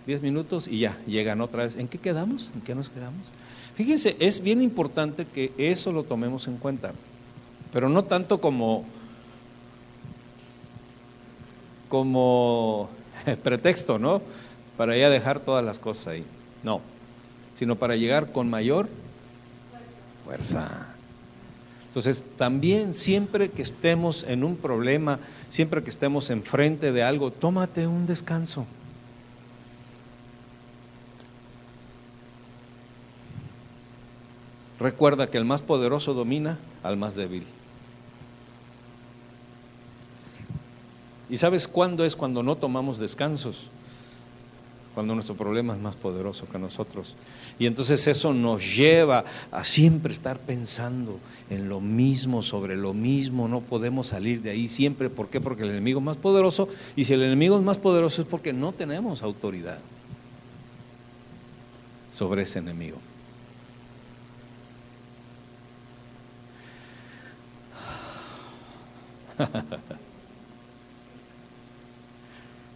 10 minutos y ya, llegan otra vez. ¿En qué quedamos? ¿En qué nos quedamos? Fíjense, es bien importante que eso lo tomemos en cuenta, pero no tanto como, como [laughs] pretexto, ¿no? Para ya dejar todas las cosas ahí. No, sino para llegar con mayor fuerza. Entonces, también siempre que estemos en un problema, siempre que estemos enfrente de algo, tómate un descanso. Recuerda que el más poderoso domina al más débil. ¿Y sabes cuándo es cuando no tomamos descansos? Cuando nuestro problema es más poderoso que nosotros. Y entonces eso nos lleva a siempre estar pensando en lo mismo, sobre lo mismo. No podemos salir de ahí siempre. ¿Por qué? Porque el enemigo es más poderoso. Y si el enemigo es más poderoso es porque no tenemos autoridad sobre ese enemigo. [laughs]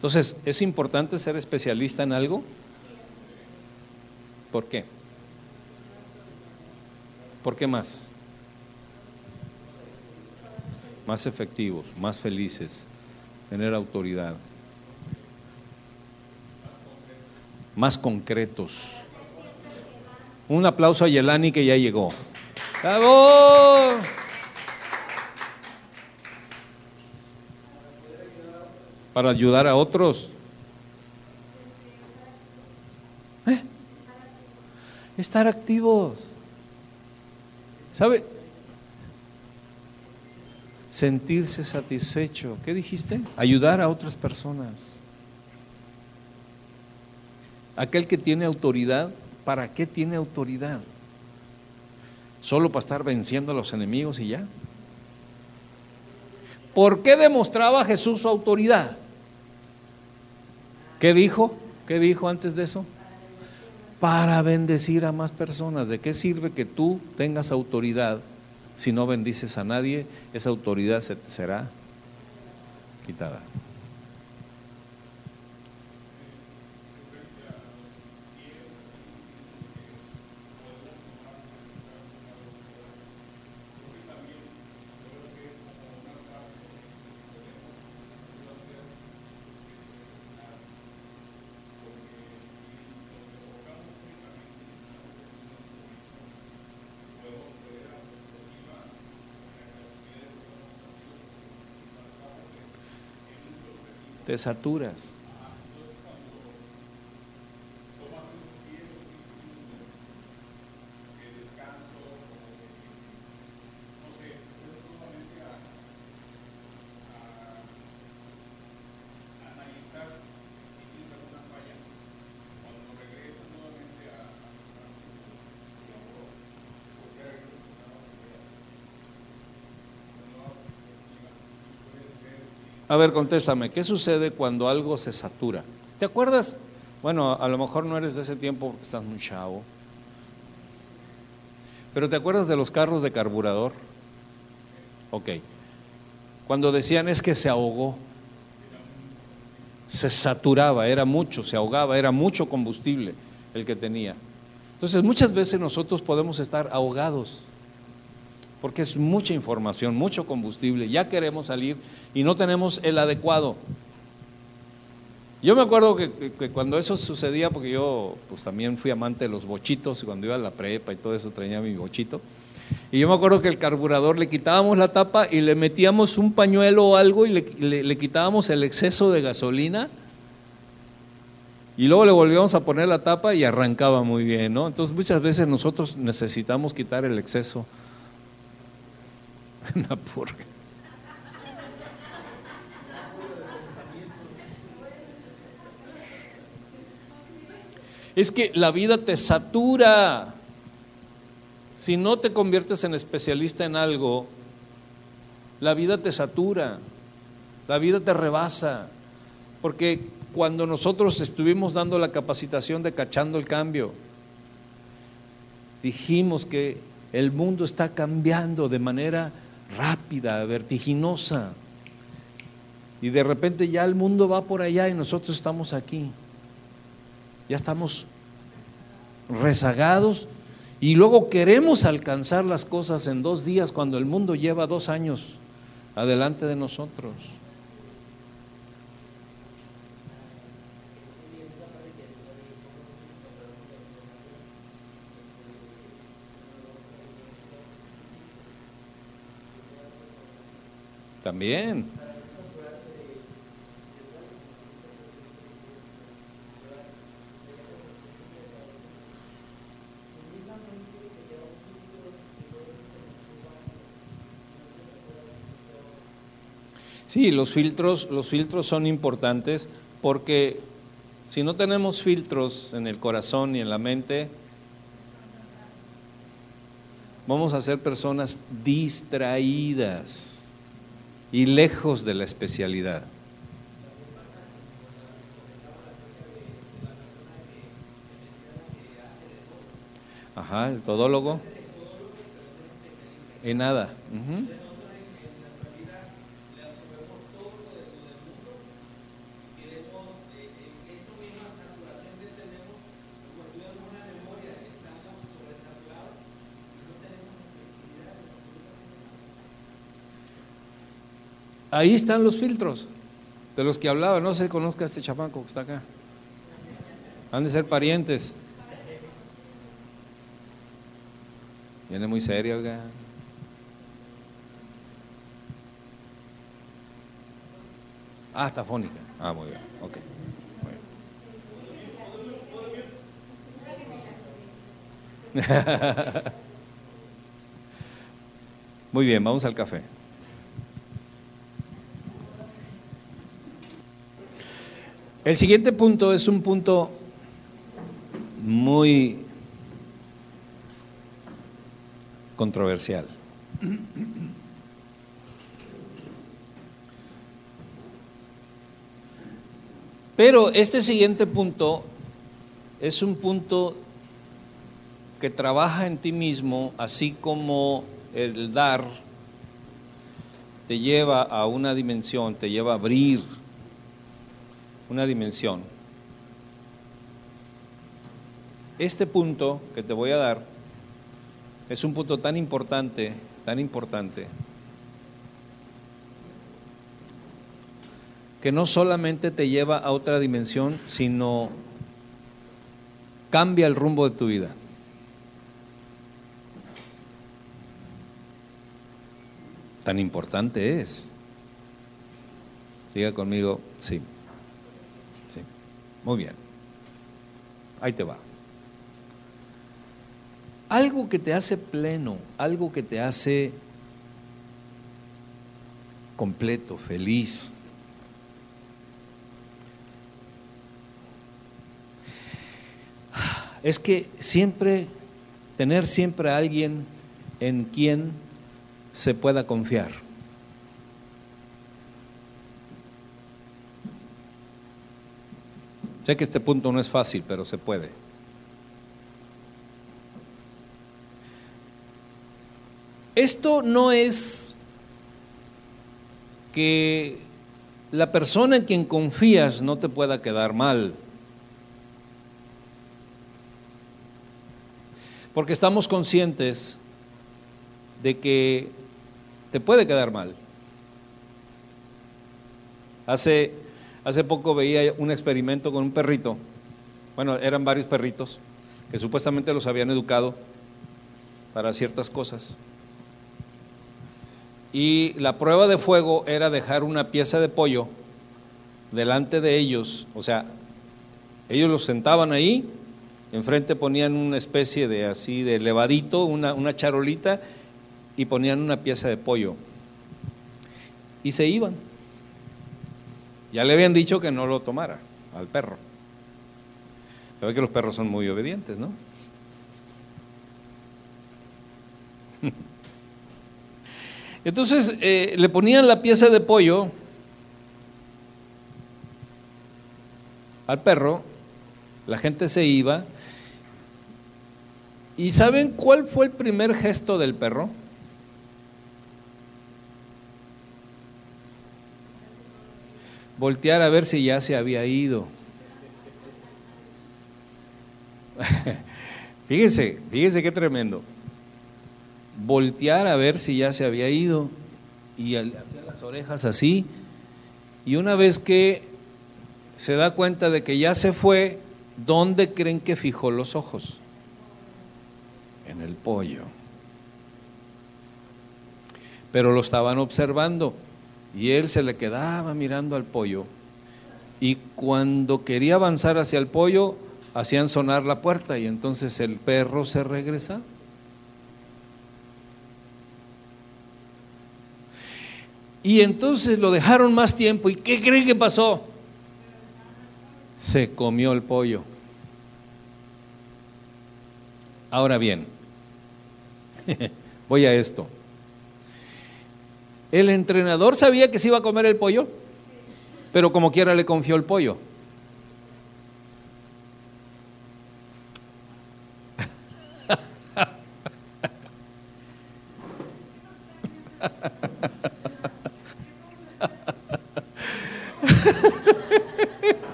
Entonces, ¿es importante ser especialista en algo? ¿Por qué? ¿Por qué más? Más efectivos, más felices, tener autoridad, más concretos. Un aplauso a Yelani que ya llegó. ¡Bravo! Para ayudar a otros. ¿Eh? Estar activos. ¿Sabe? Sentirse satisfecho. ¿Qué dijiste? Ayudar a otras personas. Aquel que tiene autoridad, ¿para qué tiene autoridad? ¿Solo para estar venciendo a los enemigos y ya? ¿Por qué demostraba Jesús su autoridad? ¿Qué dijo? ¿Qué dijo antes de eso? Para bendecir a más personas. ¿De qué sirve que tú tengas autoridad si no bendices a nadie? Esa autoridad se será quitada. Te saturas. A ver, contéstame, ¿qué sucede cuando algo se satura? ¿Te acuerdas? Bueno, a lo mejor no eres de ese tiempo estás muy chavo. Pero ¿te acuerdas de los carros de carburador? Ok. Cuando decían es que se ahogó, se saturaba, era mucho, se ahogaba, era mucho combustible el que tenía. Entonces muchas veces nosotros podemos estar ahogados porque es mucha información, mucho combustible, ya queremos salir y no tenemos el adecuado. Yo me acuerdo que, cuando eso sucedía, porque yo pues también fui amante de los bochitos, cuando iba a la prepa y todo eso traía mi bochito, y yo me acuerdo que el carburador le quitábamos la tapa y le metíamos un pañuelo o algo y le quitábamos el exceso de gasolina y luego le volvíamos a poner la tapa y arrancaba muy bien, ¿no? Entonces muchas veces nosotros necesitamos quitar el exceso [laughs] Una purga. Es que la vida te satura. Si no te conviertes en especialista en algo, la vida te satura, la vida te rebasa. Porque cuando nosotros estuvimos dando la capacitación de cachando el cambio, dijimos que el mundo está cambiando de manera rápida, vertiginosa. Y de repente ya el mundo va por allá y nosotros estamos aquí. Ya estamos rezagados y luego queremos alcanzar las cosas en dos días cuando el mundo lleva dos años adelante de nosotros. También. Sí, los filtros, los filtros son importantes porque si no tenemos filtros en el corazón y en la mente, vamos a ser personas distraídas y lejos de la especialidad. Ajá, el todólogo. En nada. Ahí están los filtros de los que hablaba. No se conozca este chapanco que está acá. Han de ser parientes. Viene muy serio, oiga. Ah, está fónica. Ah, muy bien. Ok. Muy bien, [laughs] vamos al café. El siguiente punto es un punto muy controversial. Pero este siguiente punto es un punto que trabaja en ti mismo, así como el dar te lleva a una dimensión, te lleva a abrir una dimensión. Este punto que te voy a dar es un punto tan importante, tan importante, que no solamente te lleva a otra dimensión, sino cambia el rumbo de tu vida. Tan importante es. Siga conmigo, sí. Muy bien. Ahí te va. Algo que te hace pleno, algo que te hace completo, feliz. Es que siempre, tener siempre a alguien en quien se pueda confiar. Sé que este punto no es fácil, pero se puede. Esto no es que la persona en quien confías no te pueda quedar mal. Porque estamos conscientes de que te puede quedar mal. Hace Hace poco veía un experimento con un perrito. Bueno, eran varios perritos que supuestamente los habían educado para ciertas cosas. Y la prueba de fuego era dejar una pieza de pollo delante de ellos, o sea, ellos los sentaban ahí, enfrente ponían una especie de así de levadito, una, una charolita, y ponían una pieza de pollo. Y se iban. Ya le habían dicho que no lo tomara al perro. Sabe que los perros son muy obedientes, ¿no? [laughs] Entonces eh, le ponían la pieza de pollo al perro, la gente se iba ¿Y saben cuál fue el primer gesto del perro? Voltear a ver si ya se había ido. [laughs] fíjese, fíjese qué tremendo. Voltear a ver si ya se había ido y hacer las orejas así. Y una vez que se da cuenta de que ya se fue, ¿dónde creen que fijó los ojos? En el pollo. Pero lo estaban observando y él se le quedaba mirando al pollo. Y cuando quería avanzar hacia el pollo, hacían sonar la puerta y entonces el perro se regresa. Y entonces lo dejaron más tiempo. ¿Y qué creen que pasó? Se comió el pollo. Ahora bien, [laughs] voy a esto. El entrenador sabía que se iba a comer el pollo, pero como quiera le confió el pollo.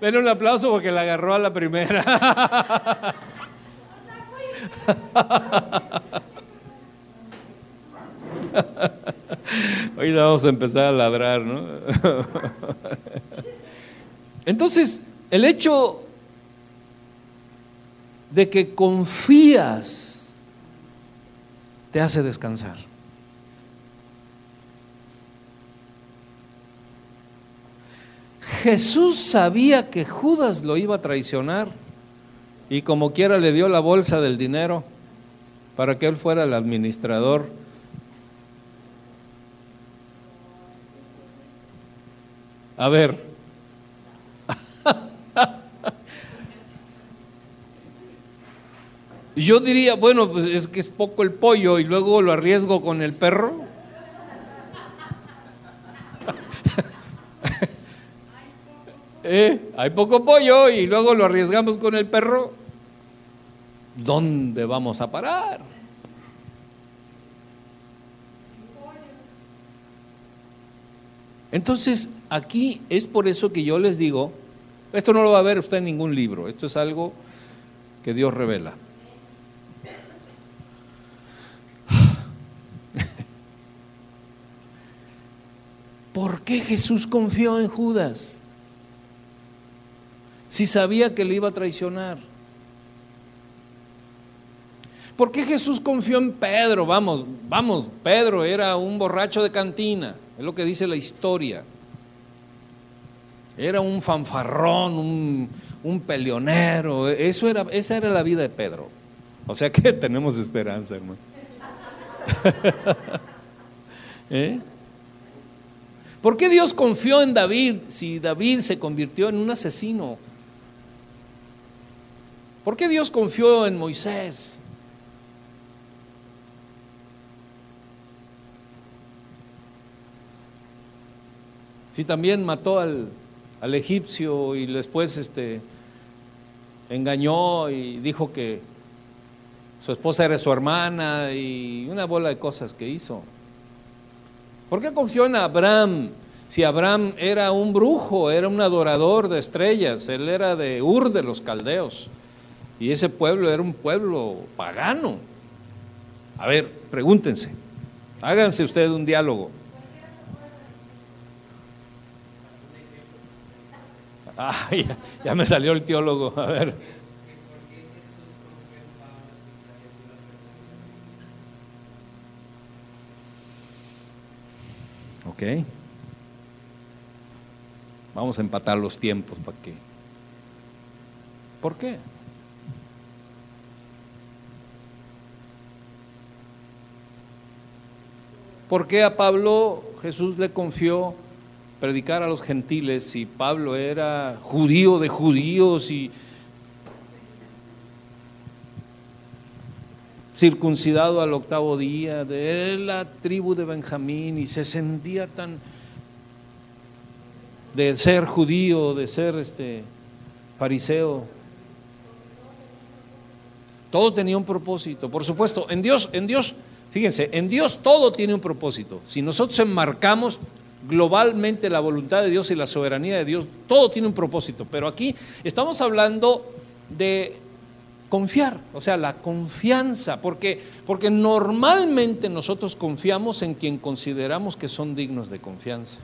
Denle un aplauso porque la agarró a la primera. [laughs] Hoy vamos a empezar a ladrar, ¿no? [laughs] Entonces, el hecho de que confías te hace descansar. Jesús sabía que Judas lo iba a traicionar y como quiera le dio la bolsa del dinero para que él fuera el administrador. A ver, [laughs] yo diría, bueno, pues es que es poco el pollo y luego lo arriesgo con el perro. [laughs] ¿Eh? Hay poco pollo y luego lo arriesgamos con el perro. ¿Dónde vamos a parar? Entonces, aquí es por eso que yo les digo, esto no lo va a ver usted en ningún libro, esto es algo que Dios revela. [sighs] ¿Por qué Jesús confió en Judas? si sabía que le iba a traicionar? ¿Por qué Jesús confió en Pedro? Vamos, vamos, Pedro era un borracho de cantina, es lo que dice la historia. Era un fanfarrón, un, un peleonero, eso era, esa era la vida de Pedro. O sea que [laughs] tenemos esperanza, hermano. [laughs] ¿Eh? ¿Por qué Dios confió en David si David se convirtió en un asesino? ¿Por qué Dios confió en Moisés? Si también mató al, egipcio y después este, engañó y dijo que su esposa era su hermana y una bola de cosas que hizo. ¿Por qué confió en Abraham? Si Abraham era un brujo, era un adorador de estrellas, él era de Ur de los caldeos. Y ese pueblo era un pueblo pagano. A ver, pregúntense, háganse ustedes un diálogo. [laughs] Ah, ya, me salió el teólogo, a ver. Ok. Vamos a empatar los tiempos para que. ¿Por qué? ¿Por qué a Pablo Jesús le confió predicar a los gentiles si Pablo era judío de judíos y circuncidado al octavo día, de la tribu de Benjamín y se sentía tan de ser judío, de ser este fariseo. Todo tenía un propósito. Por supuesto, en Dios, en Dios, fíjense, en Dios todo tiene un propósito. Si nosotros enmarcamos globalmente la voluntad de Dios y la soberanía de Dios, todo tiene un propósito. Pero aquí estamos hablando de confiar, o sea, la confianza, porque, porque normalmente nosotros confiamos en quien consideramos que son dignos de confianza.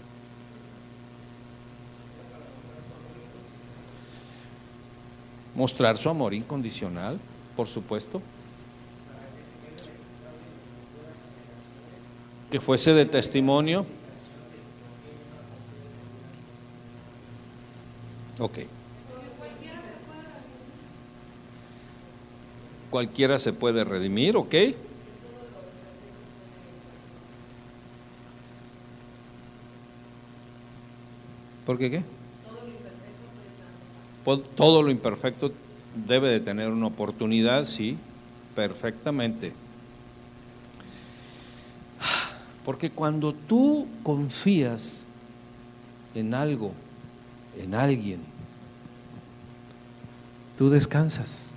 Mostrar su amor incondicional, por supuesto. Que fuese de testimonio. Ok. cualquiera se puede redimir, ¿ok? ¿Por qué qué? Todo lo imperfecto debe de tener una oportunidad, sí, perfectamente. Porque cuando tú confías en algo, en alguien, tú descansas.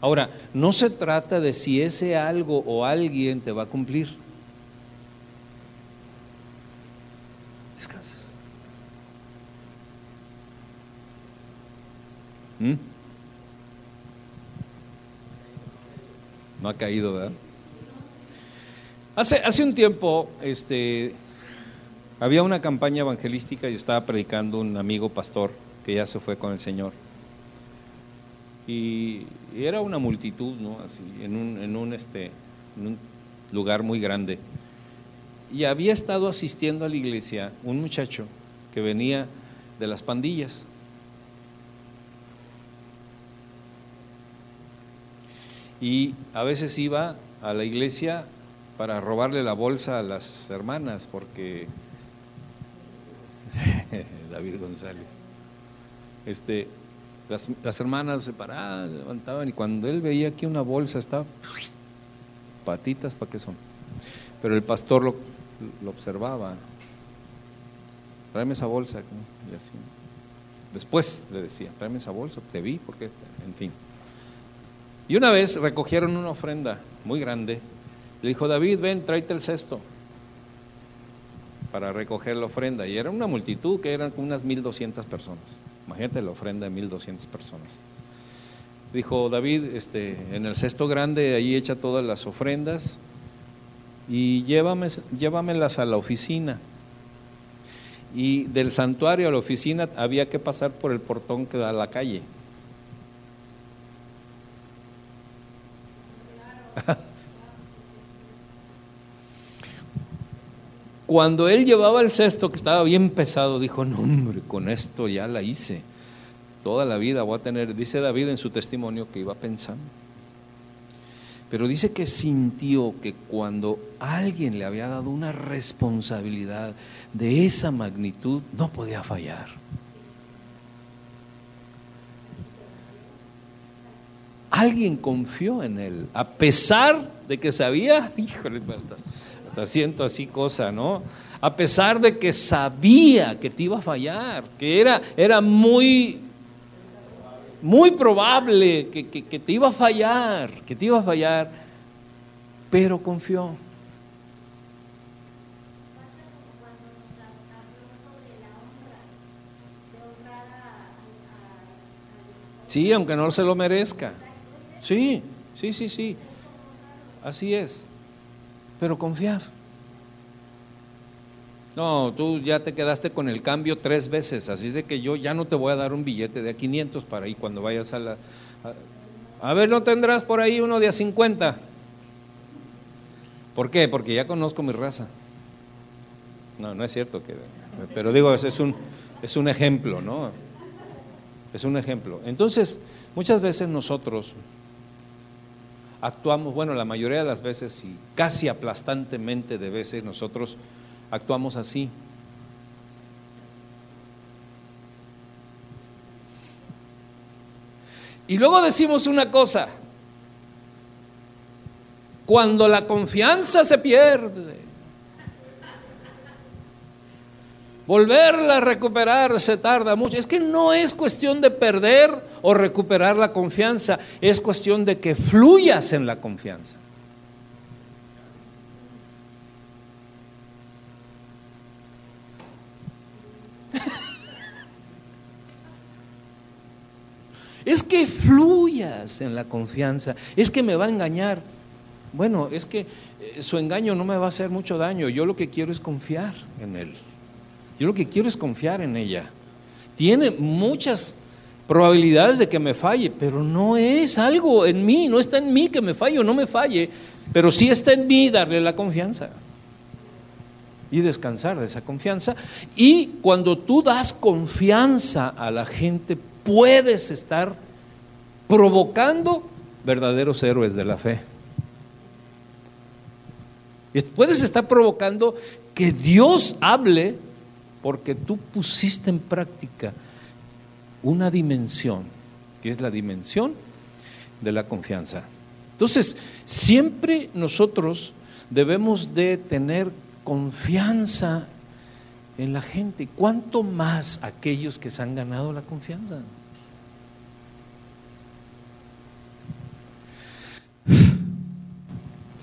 Ahora, no se trata de si ese algo o alguien te va a cumplir. Descansas. ¿Mm? No ha caído, ¿verdad? Hace, hace un tiempo, este, había una campaña evangelística y estaba predicando un amigo pastor que ya se fue con el Señor. Y, era una multitud, ¿no? Así, en un, en un, este, en un lugar muy grande. Y había estado asistiendo a la iglesia un muchacho que venía de las pandillas. Y a veces iba a la iglesia para robarle la bolsa a las hermanas, porque [laughs] David González, este, las, hermanas se paraban, levantaban y cuando él veía aquí una bolsa estaba patitas, ¿para qué son? Pero el pastor lo, observaba. Tráeme esa bolsa. Y así. Después le decía, tráeme esa bolsa, te vi, porque, en fin. Y una vez recogieron una ofrenda muy grande. Le dijo, David, ven, tráete el cesto para recoger la ofrenda. Y era una multitud que eran unas 1200 personas. Imagínate la ofrenda de 1200 personas. Dijo David, este, en el cesto grande ahí echa todas las ofrendas y llévame, llévamelas a la oficina. Y del santuario a la oficina había que pasar por el portón que da a la calle. Cuando él llevaba el cesto que estaba bien pesado, dijo, no hombre, con esto ya la hice. Toda la vida voy a tener, dice David en su testimonio que iba pensando. Pero dice que sintió que cuando alguien le había dado una responsabilidad de esa magnitud, no podía fallar. Alguien confió en él, a pesar de que sabía, [laughs] híjole, siento así cosa, ¿no? A pesar de que sabía que te iba a fallar, que era, era muy, muy probable que, que te iba a fallar, que te iba a fallar, pero confió. Sí, aunque no se lo merezca. Sí, sí, sí, sí. Así es pero confiar. No, tú ya te quedaste con el cambio tres veces, así de que yo ya no te voy a dar un billete de a 500 para ahí cuando vayas a la... A, ver, ¿no tendrás por ahí uno de a 50? ¿Por qué? Porque ya conozco mi raza. No, no es cierto que... Pero digo, es un, es un ejemplo, ¿no? Es un ejemplo. Entonces, muchas veces nosotros actuamos, bueno, la mayoría de las veces y casi aplastantemente de veces nosotros actuamos así. Y luego decimos una cosa, cuando la confianza se pierde, Volverla a recuperar se tarda mucho. Es que no es cuestión de perder o recuperar la confianza, es cuestión de que fluyas en la confianza. Es que fluyas en la confianza. Es que me va a engañar. Bueno, es que eh, su engaño no me va a hacer mucho daño. Yo lo que quiero es confiar en él. Yo lo que quiero es confiar en ella. Tiene muchas probabilidades de que me falle, pero no es algo en mí, no está en mí que me falle o no me falle, pero sí está en mí darle la confianza y descansar de esa confianza. Y cuando tú das confianza a la gente, puedes estar provocando verdaderos héroes de la fe. Puedes estar provocando que Dios hable porque tú pusiste en práctica una dimensión, que es la dimensión de la confianza. Entonces, siempre nosotros debemos de tener confianza en la gente. ¿Cuánto más aquellos que se han ganado la confianza?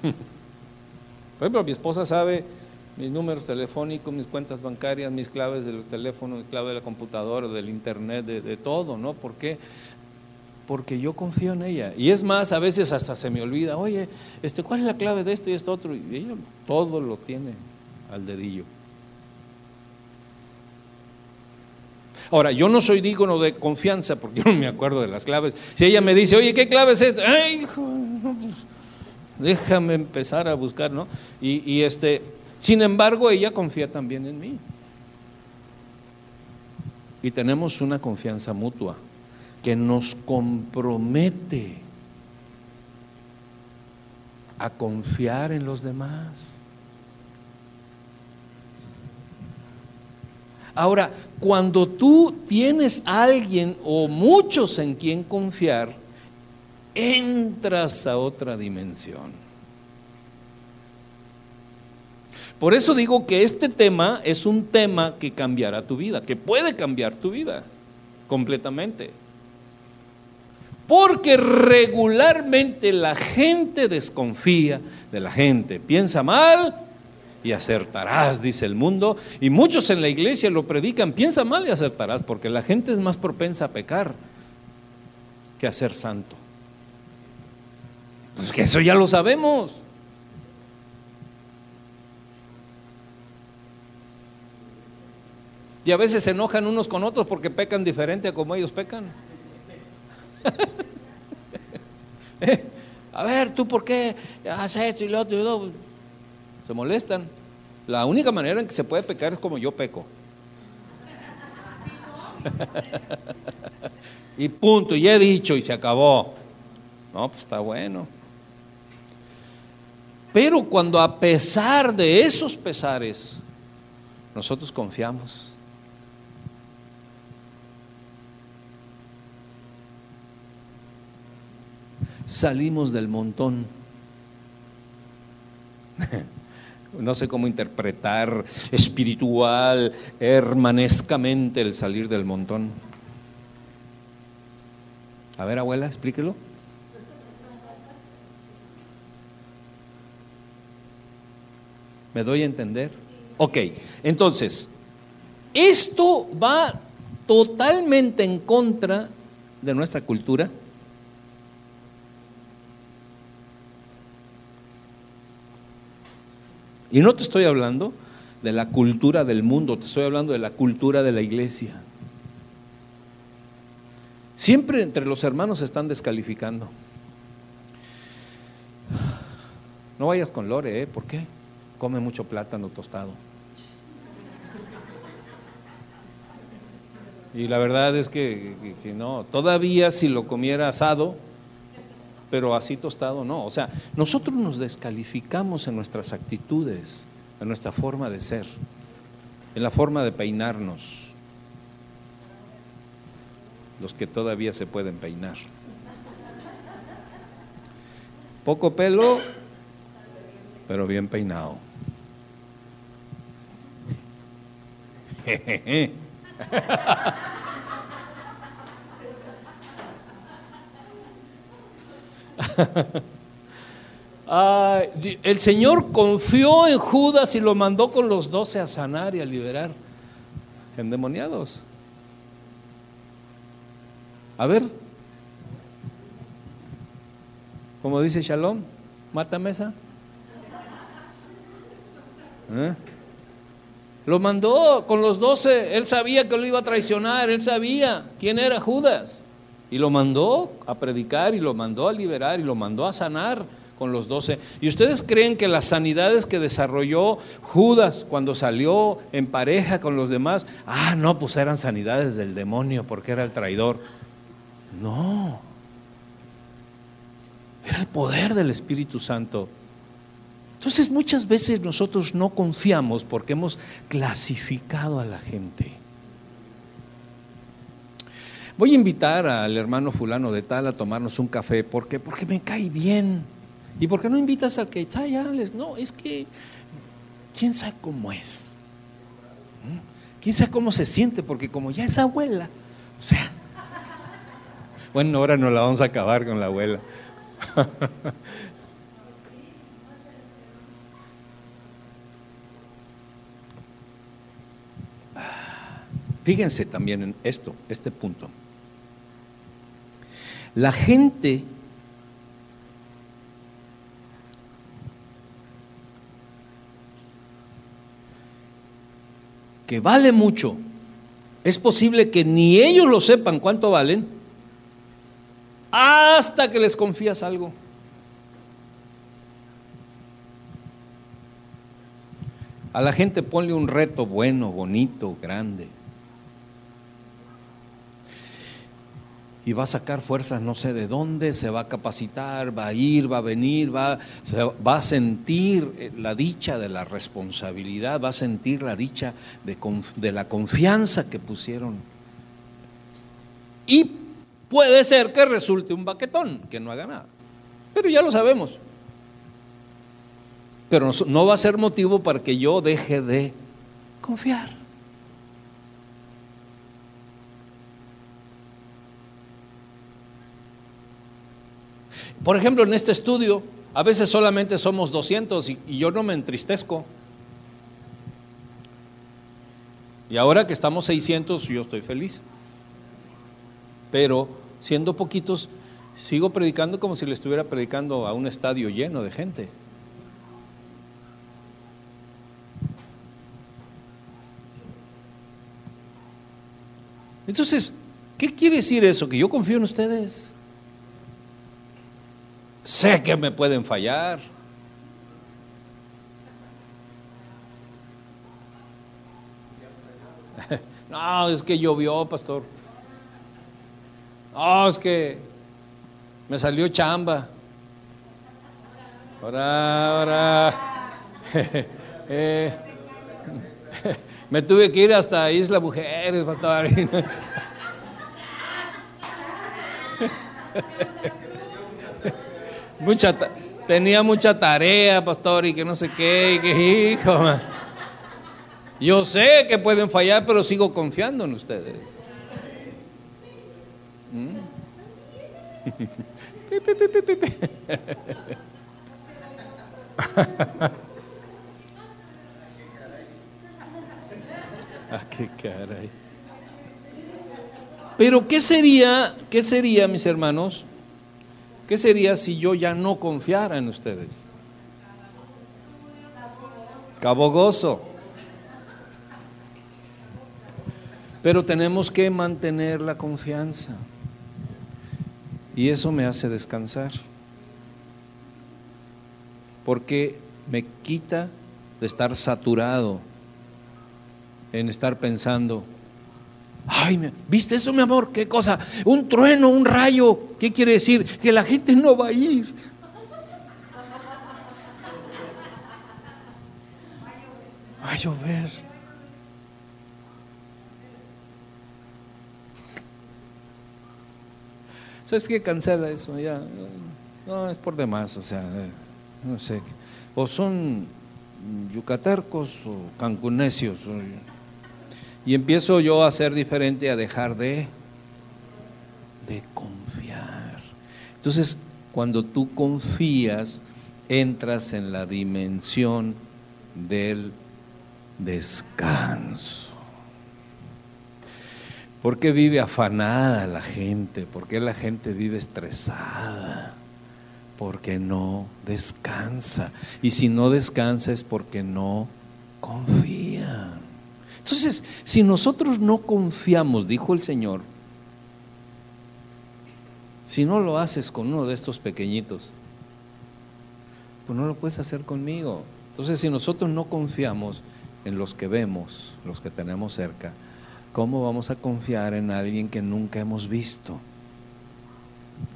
Por ejemplo, mi esposa sabe mis números telefónicos, mis cuentas bancarias, mis claves del teléfono, mi clave de la computadora, del internet, de, todo, ¿no? ¿Por qué? Porque yo confío en ella. Y es más, a veces hasta se me olvida, oye, este, ¿cuál es la clave de esto y esto otro? Y ella todo lo tiene al dedillo. Ahora, yo no soy digno de confianza porque yo no me acuerdo de las claves. Si ella me dice, oye, ¿qué clave es esta? Ay, hijo, pues, déjame empezar a buscar, ¿no? Y, este, sin embargo, ella confía también en mí. Y tenemos una confianza mutua que nos compromete a confiar en los demás. Ahora, cuando tú tienes a alguien o muchos en quien confiar, entras a otra dimensión. Por eso digo que este tema es un tema que cambiará tu vida, que puede cambiar tu vida completamente. Porque regularmente la gente desconfía de la gente, piensa mal y acertarás, dice el mundo. Y muchos en la iglesia lo predican, piensa mal y acertarás, porque la gente es más propensa a pecar que a ser santo. Pues que eso ya lo sabemos. Y a veces se enojan unos con otros porque pecan diferente a como ellos pecan. [laughs] Eh, a ver, ¿tú por qué haces esto y lo otro? Y lo otro? se molestan. La única manera en que se puede pecar es como yo peco. [laughs] y punto, y he dicho y se acabó. No, pues está bueno. Pero cuando a pesar de esos pesares, nosotros confiamos. Salimos del montón. [laughs] no sé cómo interpretar espiritual, hermanescamente el salir del montón. A ver, abuela, explíquelo. ¿Me doy a entender? Ok, entonces, esto va totalmente en contra de nuestra cultura. Y no te estoy hablando de la cultura del mundo, te estoy hablando de la cultura de la iglesia. Siempre entre los hermanos se están descalificando. No vayas con Lore, ¿eh? ¿Por qué? Come mucho plátano tostado. Y la verdad es que, que, no, todavía si lo comiera asado, pero así tostado no. O sea, nosotros nos descalificamos en nuestras actitudes, en nuestra forma de ser, en la forma de peinarnos. Los que todavía se pueden peinar. Poco pelo, pero bien peinado. [laughs] [laughs] el Señor confió en Judas y lo mandó con los doce a sanar y a liberar endemoniados. A ver, como dice Shalom, mata mesa. ¿Eh? Lo mandó con los doce, él sabía que lo iba a traicionar, él sabía quién era Judas. Y lo mandó a predicar y lo mandó a liberar y lo mandó a sanar con los doce. ¿Y ustedes creen que las sanidades que desarrolló Judas cuando salió en pareja con los demás, ah, no, pues eran sanidades del demonio porque era el traidor? No. Era el poder del Espíritu Santo. Entonces muchas veces nosotros no confiamos porque hemos clasificado a la gente. Voy a invitar al hermano fulano de tal a tomarnos un café porque porque me cae bien. ¿Y por qué no invitas al que está allá? No, es que quién sabe cómo es. ¿Mm? ¿Quién sabe cómo se siente? Porque como ya es abuela, o sea, bueno, ahora no la vamos a acabar con la abuela. [laughs] Fíjense también en esto, este punto. La gente que vale mucho, es posible que ni ellos lo sepan cuánto valen hasta que les confías algo. A la gente ponle un reto bueno, bonito, grande. Y va a sacar fuerzas no sé de dónde, se va a capacitar, va a ir, va a venir, va, va a sentir eh, la dicha de la responsabilidad, va a sentir la dicha de, de la confianza que pusieron. Y puede ser que resulte un baquetón, que no haga nada. Pero ya lo sabemos. Pero no va a ser motivo para que yo deje de confiar. Por ejemplo, en este estudio, a veces solamente somos 200 y, yo no me entristezco. Y ahora que estamos 600, yo estoy feliz. Pero siendo poquitos, sigo predicando como si le estuviera predicando a un estadio lleno de gente. Entonces, ¿qué quiere decir eso? Que yo confío en ustedes. Sé que me pueden fallar. [laughs] No, es que llovió, pastor. No, es que me salió chamba. Ahora, ahora. [laughs] Eh, [laughs] me tuve que ir hasta Isla Mujeres, pastor. Mucha, tenía mucha tarea, pastor, y que no sé qué, que hijo. Yo sé que pueden fallar, pero sigo confiando en ustedes. Qué caray. Pero ¿qué sería, qué sería, mis hermanos, ¿Qué sería si yo ya no confiara en ustedes? Cabo gozo. Pero tenemos que mantener la confianza. Y eso me hace descansar. Porque me quita de estar saturado en estar pensando, Ay, ¿viste eso, mi amor? ¿Qué cosa? Un trueno, un rayo. ¿Qué quiere decir? Que la gente no va a ir. Va a llover. ¿Sabes qué? Cancela eso ya. No, es por demás, o sea, no sé. O son yucatercos o cancunesios. Y empiezo yo a ser diferente, a dejar de, de confiar. Entonces, cuando tú confías, entras en la dimensión del descanso. ¿Por qué vive afanada la gente? ¿Por qué la gente vive estresada? Porque no descansa. Y si no descansa es porque no confía. Entonces, si nosotros no confiamos, dijo el Señor, si no lo haces con uno de estos pequeñitos, pues no lo puedes hacer conmigo. Entonces, si nosotros no confiamos en los que vemos, los que tenemos cerca, ¿cómo vamos a confiar en alguien que nunca hemos visto?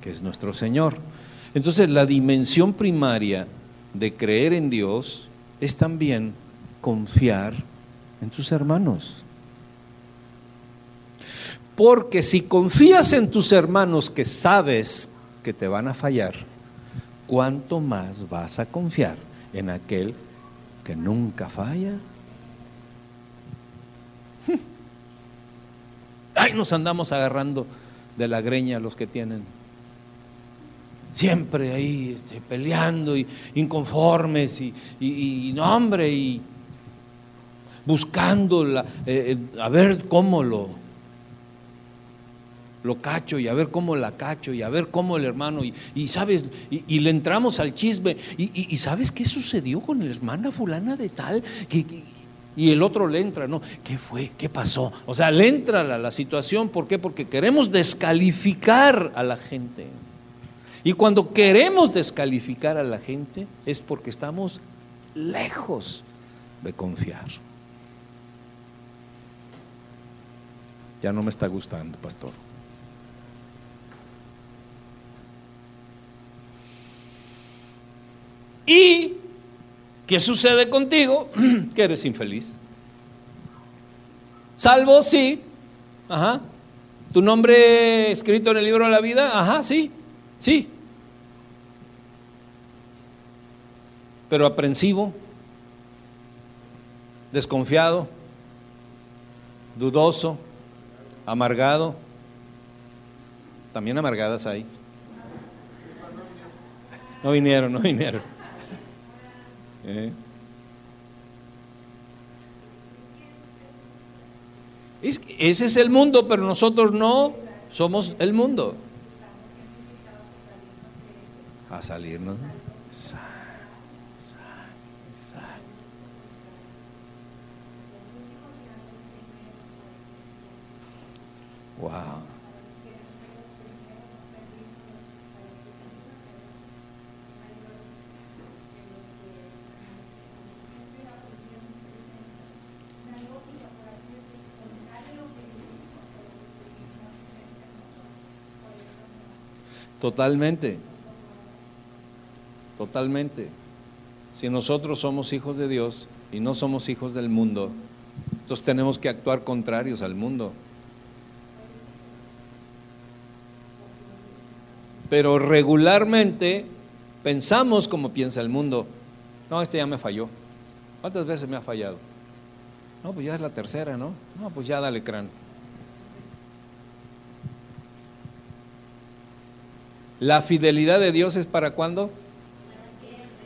Que es nuestro Señor. Entonces la dimensión primaria de creer en Dios es también confiar en tus hermanos. Porque si confías en tus hermanos que sabes que te van a fallar, ¿cuánto más vas a confiar en aquel que nunca falla? [laughs] Ay, nos andamos agarrando de la greña los que tienen. Siempre ahí este, peleando y inconformes y, y, no, hombre, y buscando la, eh, eh, a ver cómo lo, lo cacho y a ver cómo la cacho y a ver cómo el hermano y, sabes y, le entramos al chisme y, sabes qué sucedió con la hermana fulana de tal que, y el otro le entra, ¿no? ¿Qué fue? ¿Qué pasó? O sea, le entra la, la situación, ¿por qué? Porque queremos descalificar a la gente. Y cuando queremos descalificar a la gente es porque estamos lejos de confiar. Ya no me está gustando, pastor. ¿Y qué sucede contigo? [clears throat] que eres infeliz. Salvo, sí. Ajá. ¿Tu nombre escrito en el libro de la vida? Ajá, sí. Sí. Pero aprensivo, desconfiado, dudoso, amargado. También amargadas hay. No vinieron, no vinieron. ¿Eh? ese es el mundo, pero nosotros no somos el mundo. A salirnos. Wow. Totalmente. Totalmente. Si nosotros somos hijos de Dios y no somos hijos del mundo, entonces tenemos que actuar contrarios al mundo. Pero regularmente pensamos como piensa el mundo. No, este ya me falló. ¿Cuántas veces me ha fallado? No, pues ya es la tercera, ¿no? No, pues ya dale crán. La fidelidad de Dios es para cuándo?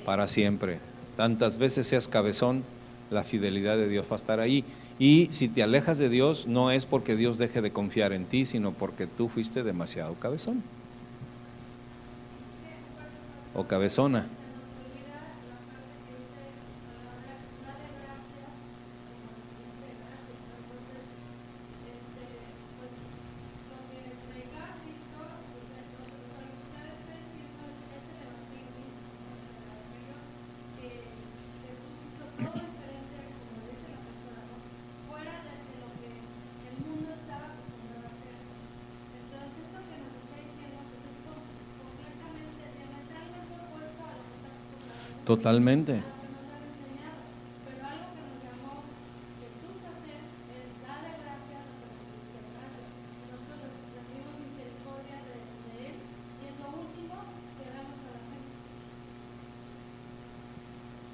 Para siempre. Tantas veces seas cabezón, la fidelidad de Dios va a estar ahí. Y si te alejas de Dios, no es porque Dios deje de confiar en ti, sino porque tú fuiste demasiado cabezón. O cabezona. Totalmente.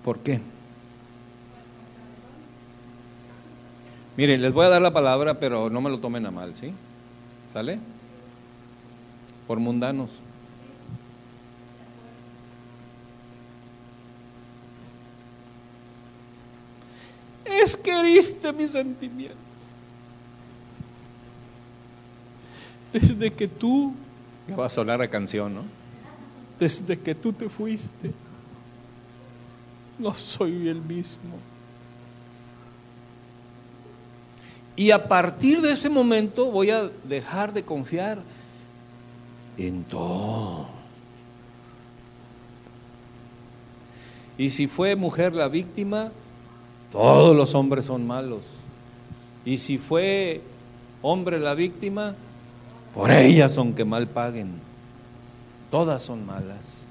¿Por qué? Miren, les voy a dar la palabra, pero no me lo tomen a mal, ¿sí? ¿Sale? Por mundanos. Que heriste mi sentimiento. Desde que tú, ya va a sonar la canción, ¿no? Desde que tú te fuiste, no soy el mismo. Y a partir de ese momento voy a dejar de confiar en todo. Y si fue mujer la víctima, todos los hombres son malos. Y si fue hombre la víctima, por ellas aunque mal paguen. Todas son malas.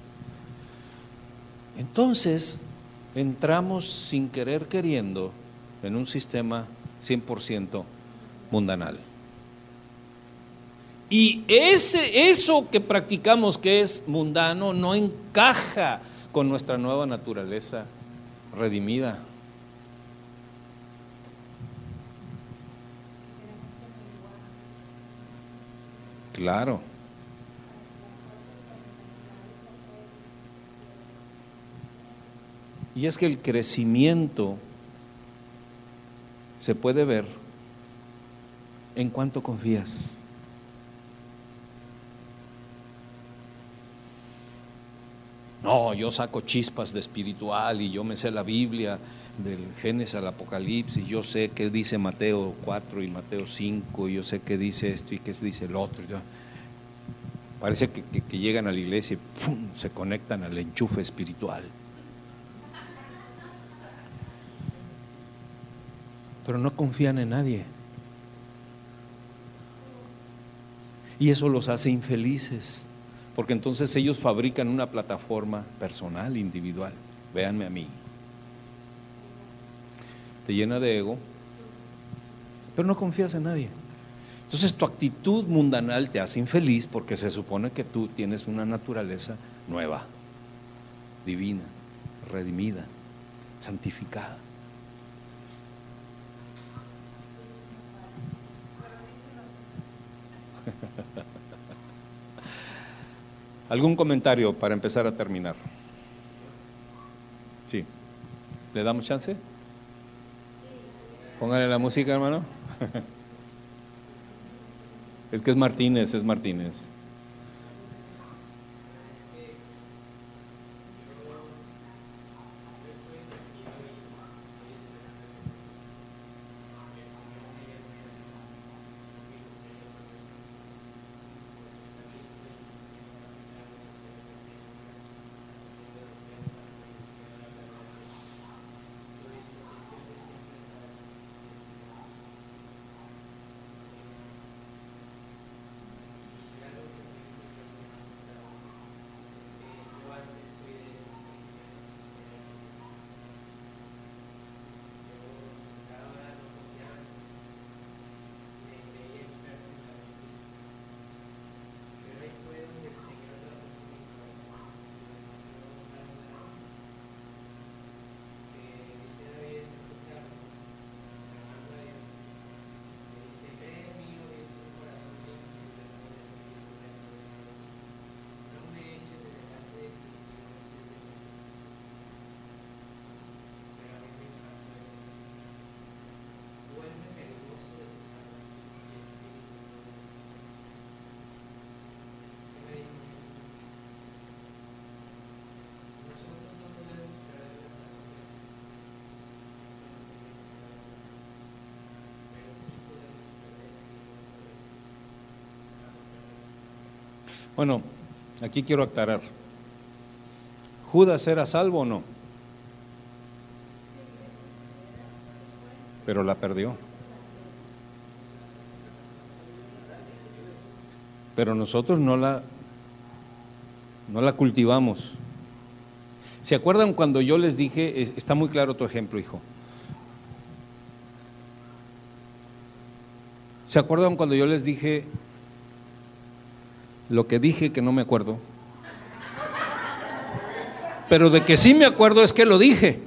Entonces, entramos sin querer queriendo en un sistema 100% mundanal. Y ese, eso que practicamos que es mundano no encaja con nuestra nueva naturaleza redimida. Claro. Y es que el crecimiento se puede ver en cuánto confías. No, yo saco chispas de espiritual y yo me sé la Biblia del Génesis al Apocalipsis, yo sé qué dice Mateo 4 y Mateo 5, y yo sé qué dice esto y qué dice el otro. Parece que, llegan a la iglesia y se conectan al enchufe espiritual. Pero no confían en nadie. Y eso los hace infelices, porque entonces ellos fabrican una plataforma personal, individual. Véanme a mí te llena de ego, pero no confías en nadie. Entonces tu actitud mundanal te hace infeliz porque se supone que tú tienes una naturaleza nueva, divina, redimida, santificada. [laughs] ¿Algún comentario para empezar a terminar? Sí. ¿Le damos chance? Póngale la música, hermano. [laughs] es que es Martínez, es Martínez. Bueno, aquí quiero aclarar. ¿Judas era salvo o no? Pero la perdió. Pero nosotros no la no la cultivamos. ¿Se acuerdan cuando yo les dije, está muy claro tu ejemplo, hijo? ¿Se acuerdan cuando yo les dije, lo que dije que no me acuerdo. Pero de que sí me acuerdo es que lo dije.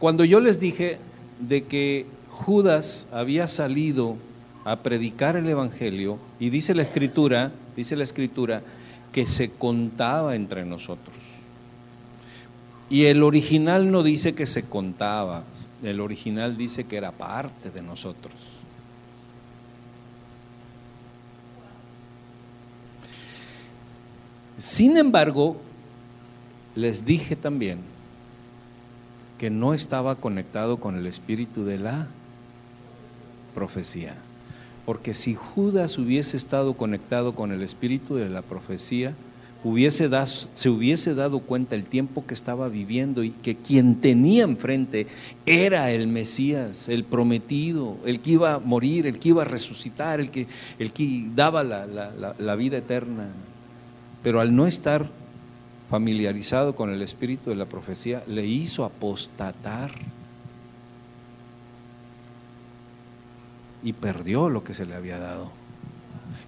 Cuando yo les dije de que Judas había salido a predicar el evangelio y dice la escritura, dice la escritura que se contaba entre nosotros. Y el original no dice que se contaba, el original dice que era parte de nosotros. Sin embargo, les dije también que no estaba conectado con el espíritu de la profecía. Porque si Judas hubiese estado conectado con el espíritu de la profecía, hubiese se hubiese dado cuenta el tiempo que estaba viviendo y que quien tenía enfrente era el Mesías, el prometido, el que iba a morir, el que iba a resucitar, el que, el que daba la, la vida eterna. Pero al no estar familiarizado con el espíritu de la profecía, le hizo apostatar y perdió lo que se le había dado.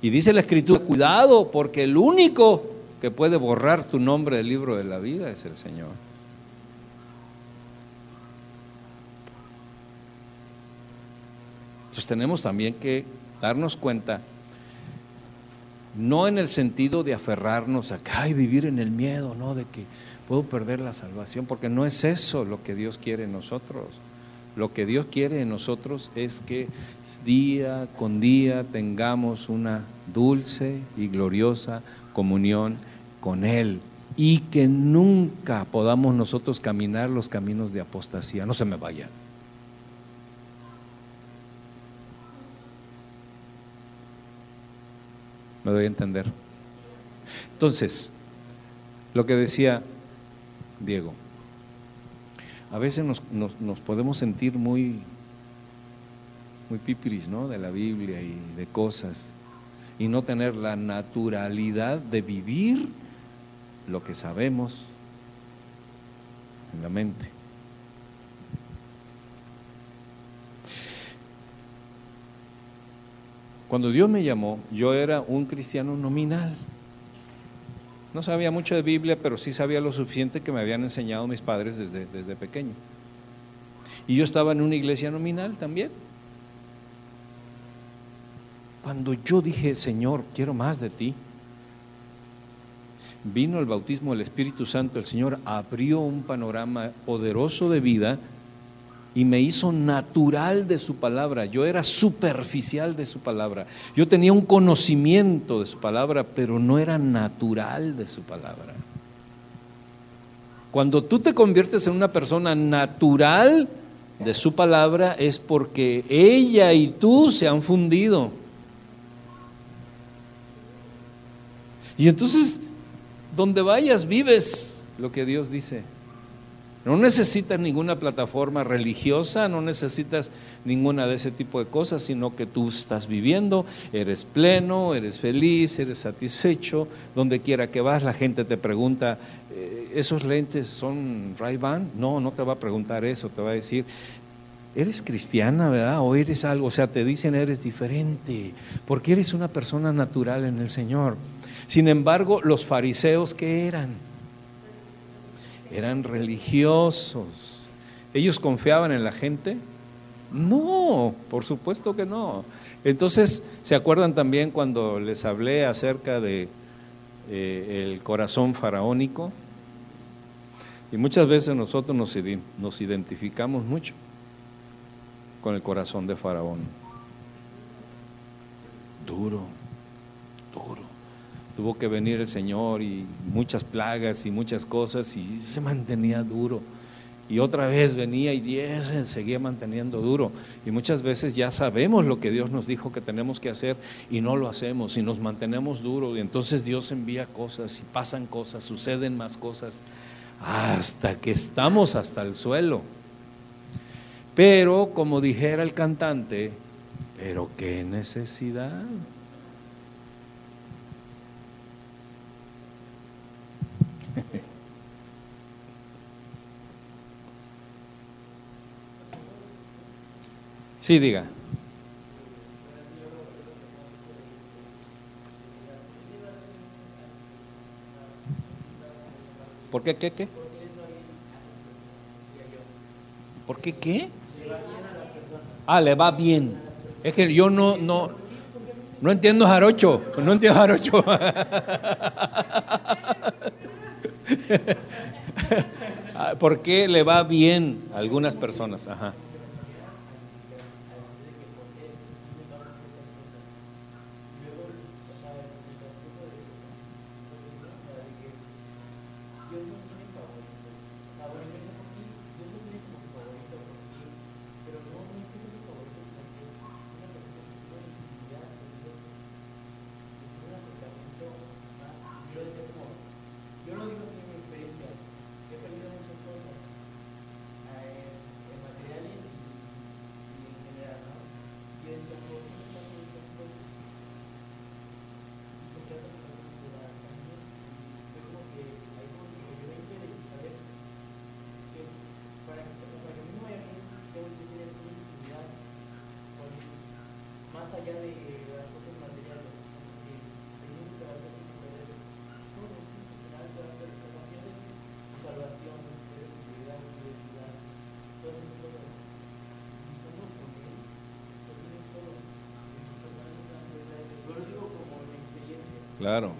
Y dice la escritura, cuidado, porque el único que puede borrar tu nombre del libro de la vida es el Señor. Entonces tenemos también que darnos cuenta no en el sentido de aferrarnos acá y vivir en el miedo, ¿no? De que puedo perder la salvación, porque no es eso lo que Dios quiere en nosotros. Lo que Dios quiere en nosotros es que día con día tengamos una dulce y gloriosa comunión con Él y que nunca podamos nosotros caminar los caminos de apostasía. No se me vayan. Me doy a entender. Entonces, lo que decía Diego, a veces nos, podemos sentir muy, muy pipiris, ¿no? De la Biblia y de cosas, y no tener la naturalidad de vivir lo que sabemos en la mente. Cuando Dios me llamó, yo era un cristiano nominal. No sabía mucho de Biblia, pero sí sabía lo suficiente que me habían enseñado mis padres desde, desde pequeño. Y yo estaba en una iglesia nominal también. Cuando yo dije, Señor, quiero más de ti, vino el bautismo del Espíritu Santo, el Señor abrió un panorama poderoso de vida y me hizo natural de su palabra. Yo era superficial de su palabra. Yo tenía un conocimiento de su palabra, pero no era natural de su palabra. Cuando tú te conviertes en una persona natural de su palabra es porque ella y tú se han fundido. Y entonces, donde vayas, vives lo que Dios dice. No necesitas ninguna plataforma religiosa, no necesitas ninguna de ese tipo de cosas, sino que tú estás viviendo, eres pleno, eres feliz, eres satisfecho. Donde quiera que vas, la gente te pregunta, eh, ¿esos lentes son Ray-Ban? No, no te va a preguntar eso, te va a decir, eres cristiana, ¿verdad? O eres algo, o sea, te dicen eres diferente, porque eres una persona natural en el Señor. Sin embargo, los fariseos, ¿qué eran? Eran religiosos. ¿Ellos confiaban en la gente? No, por supuesto que no. Entonces, ¿se acuerdan también cuando les hablé acerca de eh, el corazón faraónico? Y muchas veces nosotros nos, nos identificamos mucho con el corazón de Faraón. Duro, tuvo que venir el Señor y muchas plagas y muchas cosas y se mantenía duro. Y otra vez venía y Dios seguía manteniendo duro. Y muchas veces ya sabemos lo que Dios nos dijo que tenemos que hacer y no lo hacemos y nos mantenemos duro. Y entonces Dios envía cosas y pasan cosas, suceden más cosas, hasta que estamos hasta el suelo. Pero como dijera el cantante, pero qué necesidad. Sí, diga. ¿Por qué qué qué? ¿Por qué qué? Ah, le va bien. Es que yo no, no, no entiendo jarocho. No entiendo jarocho. [laughs] Ah, ¿Por qué le va bien a algunas personas? Ajá. Claro.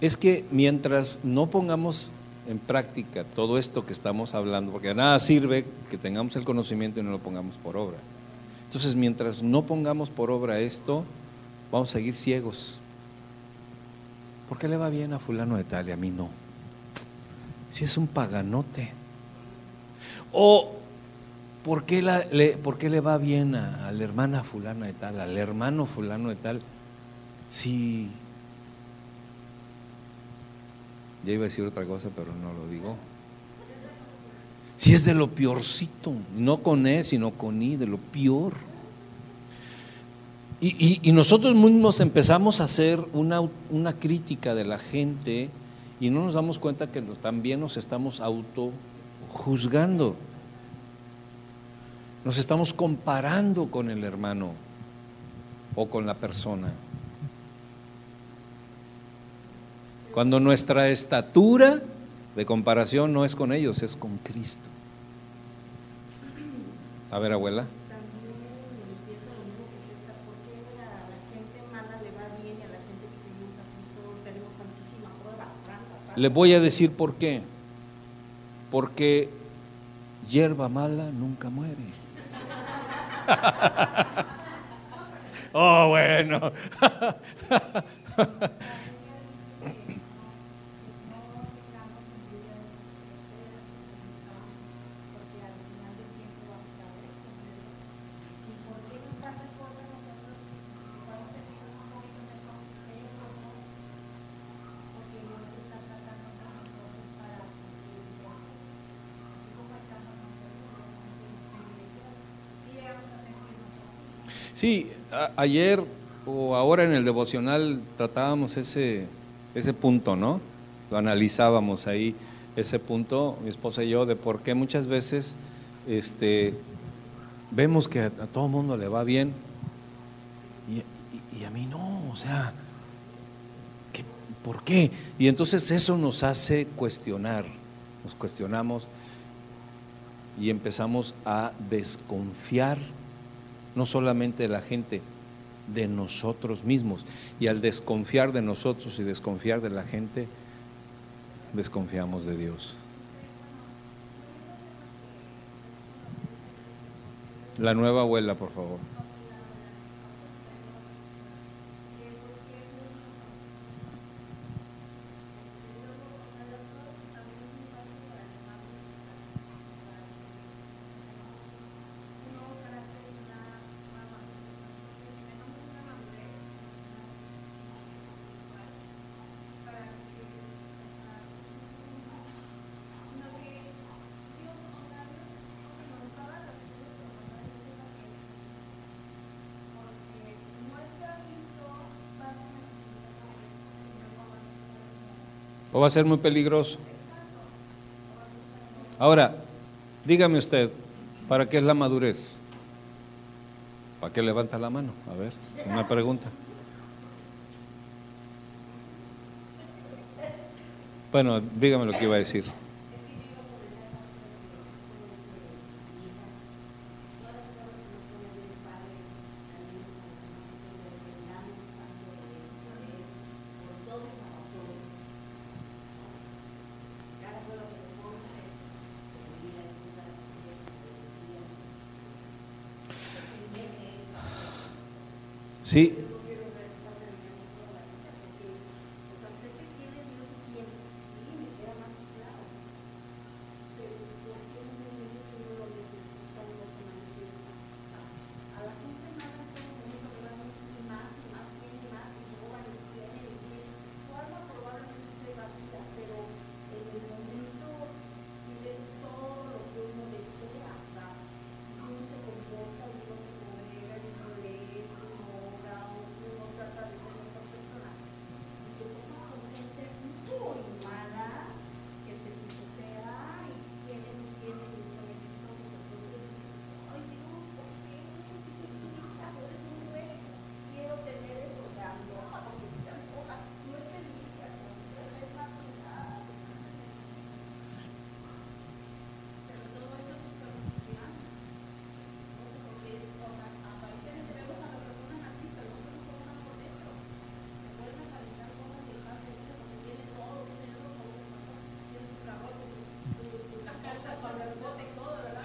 Es que mientras no pongamos en práctica todo esto que estamos hablando, porque a nada sirve que tengamos el conocimiento y no lo pongamos por obra. Entonces, mientras no pongamos por obra esto, vamos a seguir ciegos. ¿Por qué le va bien a fulano de tal y a mí no? Si es un paganote. O ¿por qué, le, ¿por qué le va bien a, a la hermana fulana de tal, al hermano fulano de tal? Sí. Ya iba a decir otra cosa, pero no lo digo. Si es de lo peorcito, no con E, sino con I, de lo peor. Y, nosotros mismos empezamos a hacer una, una, crítica de la gente y no nos damos cuenta que también nos estamos auto juzgando. Nos estamos comparando con el hermano o con la persona. Cuando nuestra estatura de comparación no es con ellos, es con Cristo. A ver, abuela. Le voy a decir por qué. Porque hierba mala nunca muere. [laughs] oh, bueno. [laughs] Sí, ayer o ahora en el devocional tratábamos ese, ese punto, ¿no? Lo analizábamos ahí, ese punto, mi esposa y yo, de por qué muchas veces este, vemos que a, todo mundo le va bien y, a mí no, o sea, ¿por qué? Y entonces eso nos hace cuestionar, nos cuestionamos y empezamos a desconfiar no solamente de la gente, de nosotros mismos. Y al desconfiar de nosotros y desconfiar de la gente, desconfiamos de Dios. La nueva abuela, por favor. A ser muy peligroso. Ahora, dígame usted, ¿para qué es la madurez? ¿Para qué levanta la mano? A ver, una pregunta. Bueno, dígame lo que iba a decir. Sí,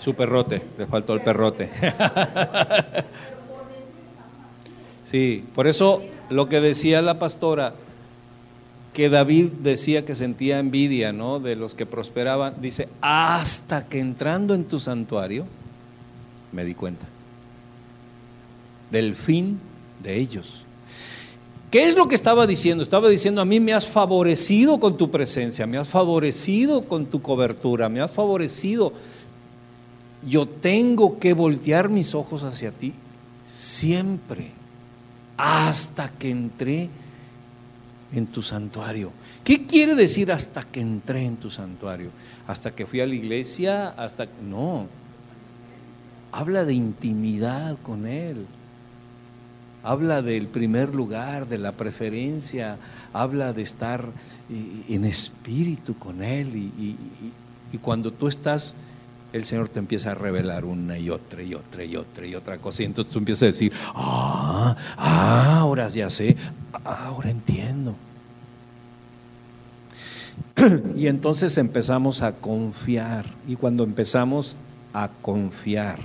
Su perrote, le faltó el perrote. [laughs] Sí, por eso lo que decía la pastora, que David decía que sentía envidia, ¿no? De los que prosperaban, dice, hasta que entrando en tu santuario, me di cuenta del fin de ellos. ¿Qué es lo que estaba diciendo? Estaba diciendo, a mí me has favorecido con tu presencia, me has favorecido con tu cobertura, me has favorecido yo tengo que voltear mis ojos hacia ti siempre, hasta que entré en tu santuario. ¿Qué quiere decir hasta que entré en tu santuario? Hasta que fui a la iglesia, hasta... No, habla de intimidad con Él. Habla del primer lugar, de la preferencia, habla de estar en espíritu con Él. Y cuando tú estás el Señor te empieza a revelar una y otra y otra y otra y otra cosa. Y entonces tú empiezas a decir, ah, ah ahora ya sé, ahora entiendo. [clears throat] Y entonces empezamos a confiar. Y cuando empezamos a confiar,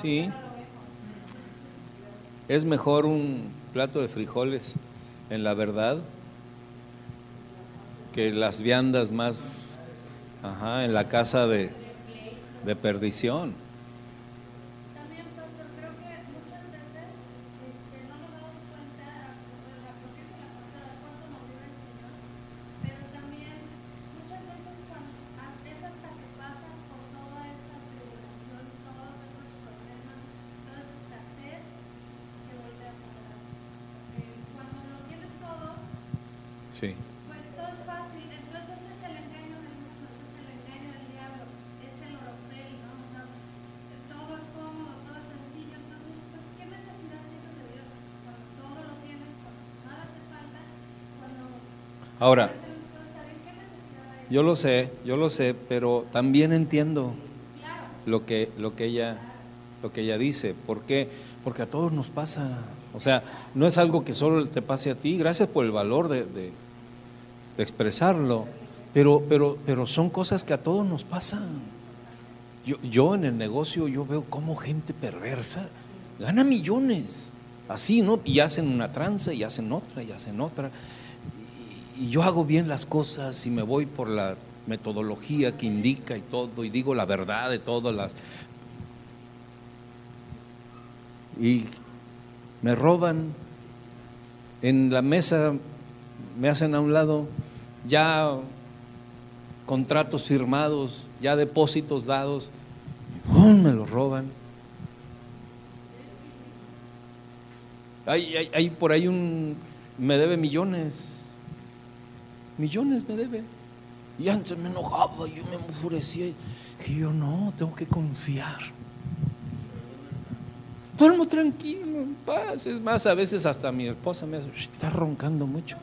Sí. Es mejor un plato de frijoles en la verdad que las viandas más ajá, en la casa de, de perdición. Yo lo sé, yo lo sé, pero también entiendo lo que, lo que, ella, lo que ella dice. ¿Por qué? Porque a todos nos pasa. O sea, no es algo que solo te pase a ti. Gracias por el valor de, expresarlo. Pero, pero, pero son cosas que a todos nos pasan. Yo, yo en el negocio yo veo cómo gente perversa gana millones. Así, ¿no? Y hacen una tranza, y hacen otra, y hacen otra y yo hago bien las cosas y me voy por la metodología que indica y todo, y digo la verdad de todas las... Y me roban en la mesa, me hacen a un lado ya contratos firmados, ya depósitos dados, me los roban. Hay, hay, hay por ahí un, me debe millones, millones me debe. Y antes me enojaba, yo me enfurecía. Y yo no, tengo que confiar. Duermo tranquilo, en paz. Es más, a veces hasta mi esposa me hace, está roncando mucho.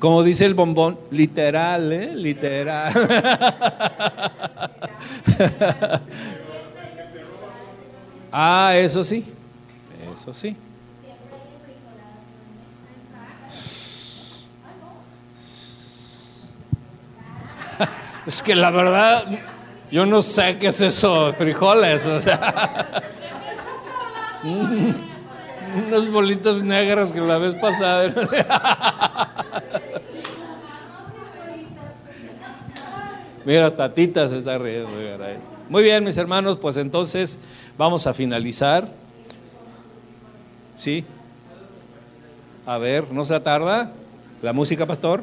Como dice el bombón, literal, ¿eh? Literal. [laughs] ah, eso sí, eso sí. Es que la verdad, yo no sé qué es eso, frijoles, o sea. Unas bolitas negras que la vez pasada. Mira, Tatita se está riendo. Muy bien, mis hermanos, pues entonces vamos a finalizar. ¿Sí? A ver, ¿no se tarda? ¿La música, pastor?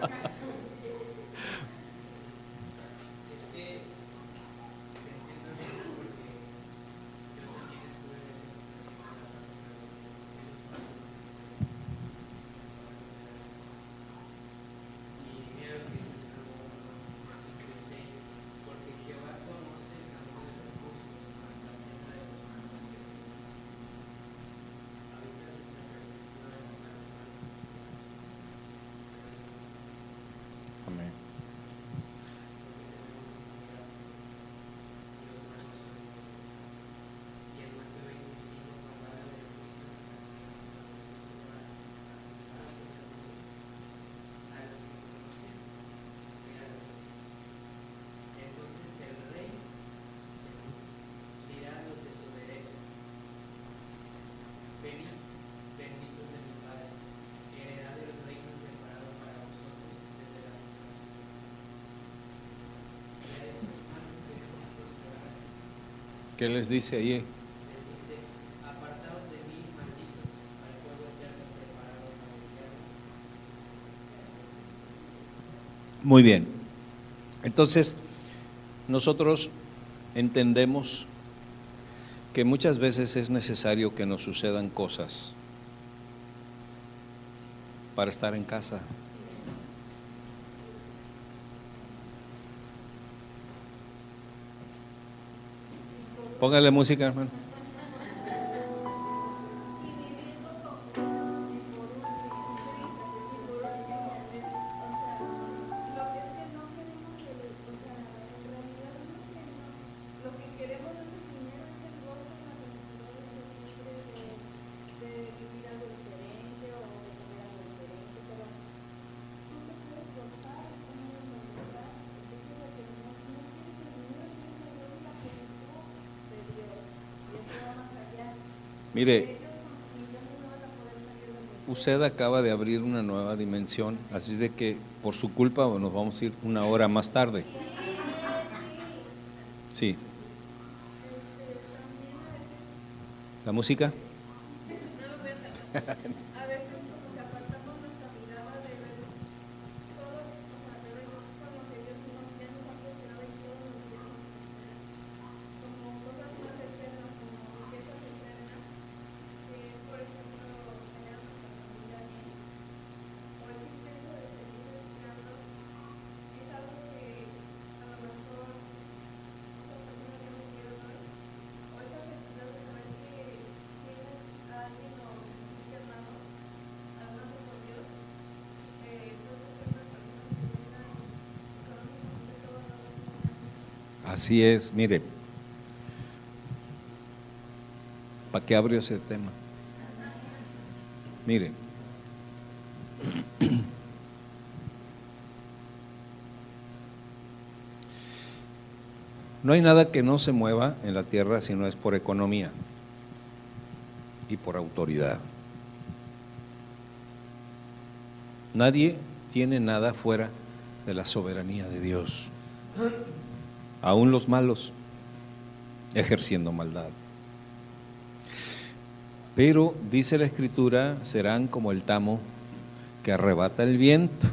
¿Qué les dice ahí? les dice, apartaos de mí, malditos, al fuego eterno preparado para el diablo. Muy bien. Entonces, nosotros entendemos que muchas veces es necesario que nos sucedan cosas para estar en casa. Póngale música, hermano. Donde usted acaba de abrir una nueva dimensión, así es de que por su culpa nos vamos a ir una hora más tarde. Sí. ¿La música? [laughs] [laughs] Así es, mire. ¿Para qué abrió ese tema? Mire. No hay nada que no se mueva en la tierra si no es por economía y por autoridad. Nadie tiene nada fuera de la soberanía de Dios aún los malos, ejerciendo maldad. Pero, dice la Escritura, serán como el tamo que arrebata el viento.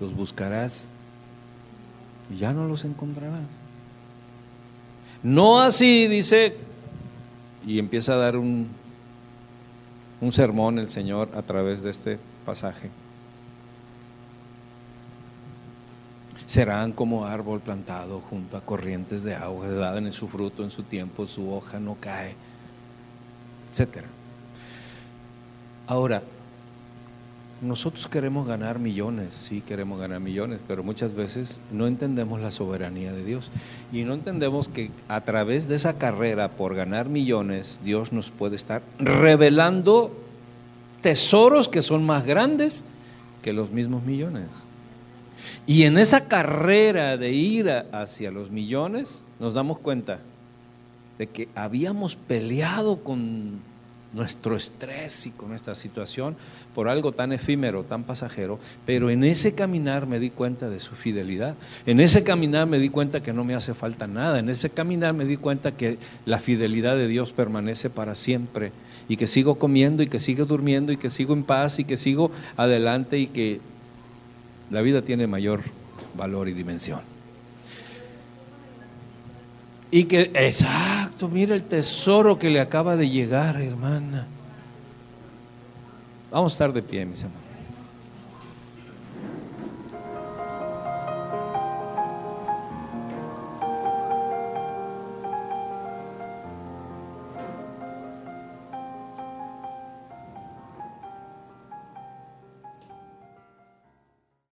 Los buscarás y ya no los encontrarás. No así, dice, y empieza a dar un, un sermón el Señor a través de este pasaje. Serán como árbol plantado junto a corrientes de agua, dan en su fruto en su tiempo, su hoja no cae, etc. Ahora, nosotros queremos ganar millones, sí queremos ganar millones, pero muchas veces no entendemos la soberanía de Dios y no entendemos que a través de esa carrera por ganar millones, Dios nos puede estar revelando tesoros que son más grandes que los mismos millones. Y en esa carrera de ir hacia los millones, nos damos cuenta de que habíamos peleado con nuestro estrés y con nuestra situación por algo tan efímero, tan pasajero, pero en ese caminar me di cuenta de su fidelidad, en ese caminar me di cuenta que no me hace falta nada, en ese caminar me di cuenta que la fidelidad de Dios permanece para siempre y que sigo comiendo y que sigo durmiendo y que sigo en paz y que sigo adelante y que la vida tiene mayor valor y dimensión. Y que, exacto, mira el tesoro que le acaba de llegar, hermana. Vamos a estar de pie, mis hermanos.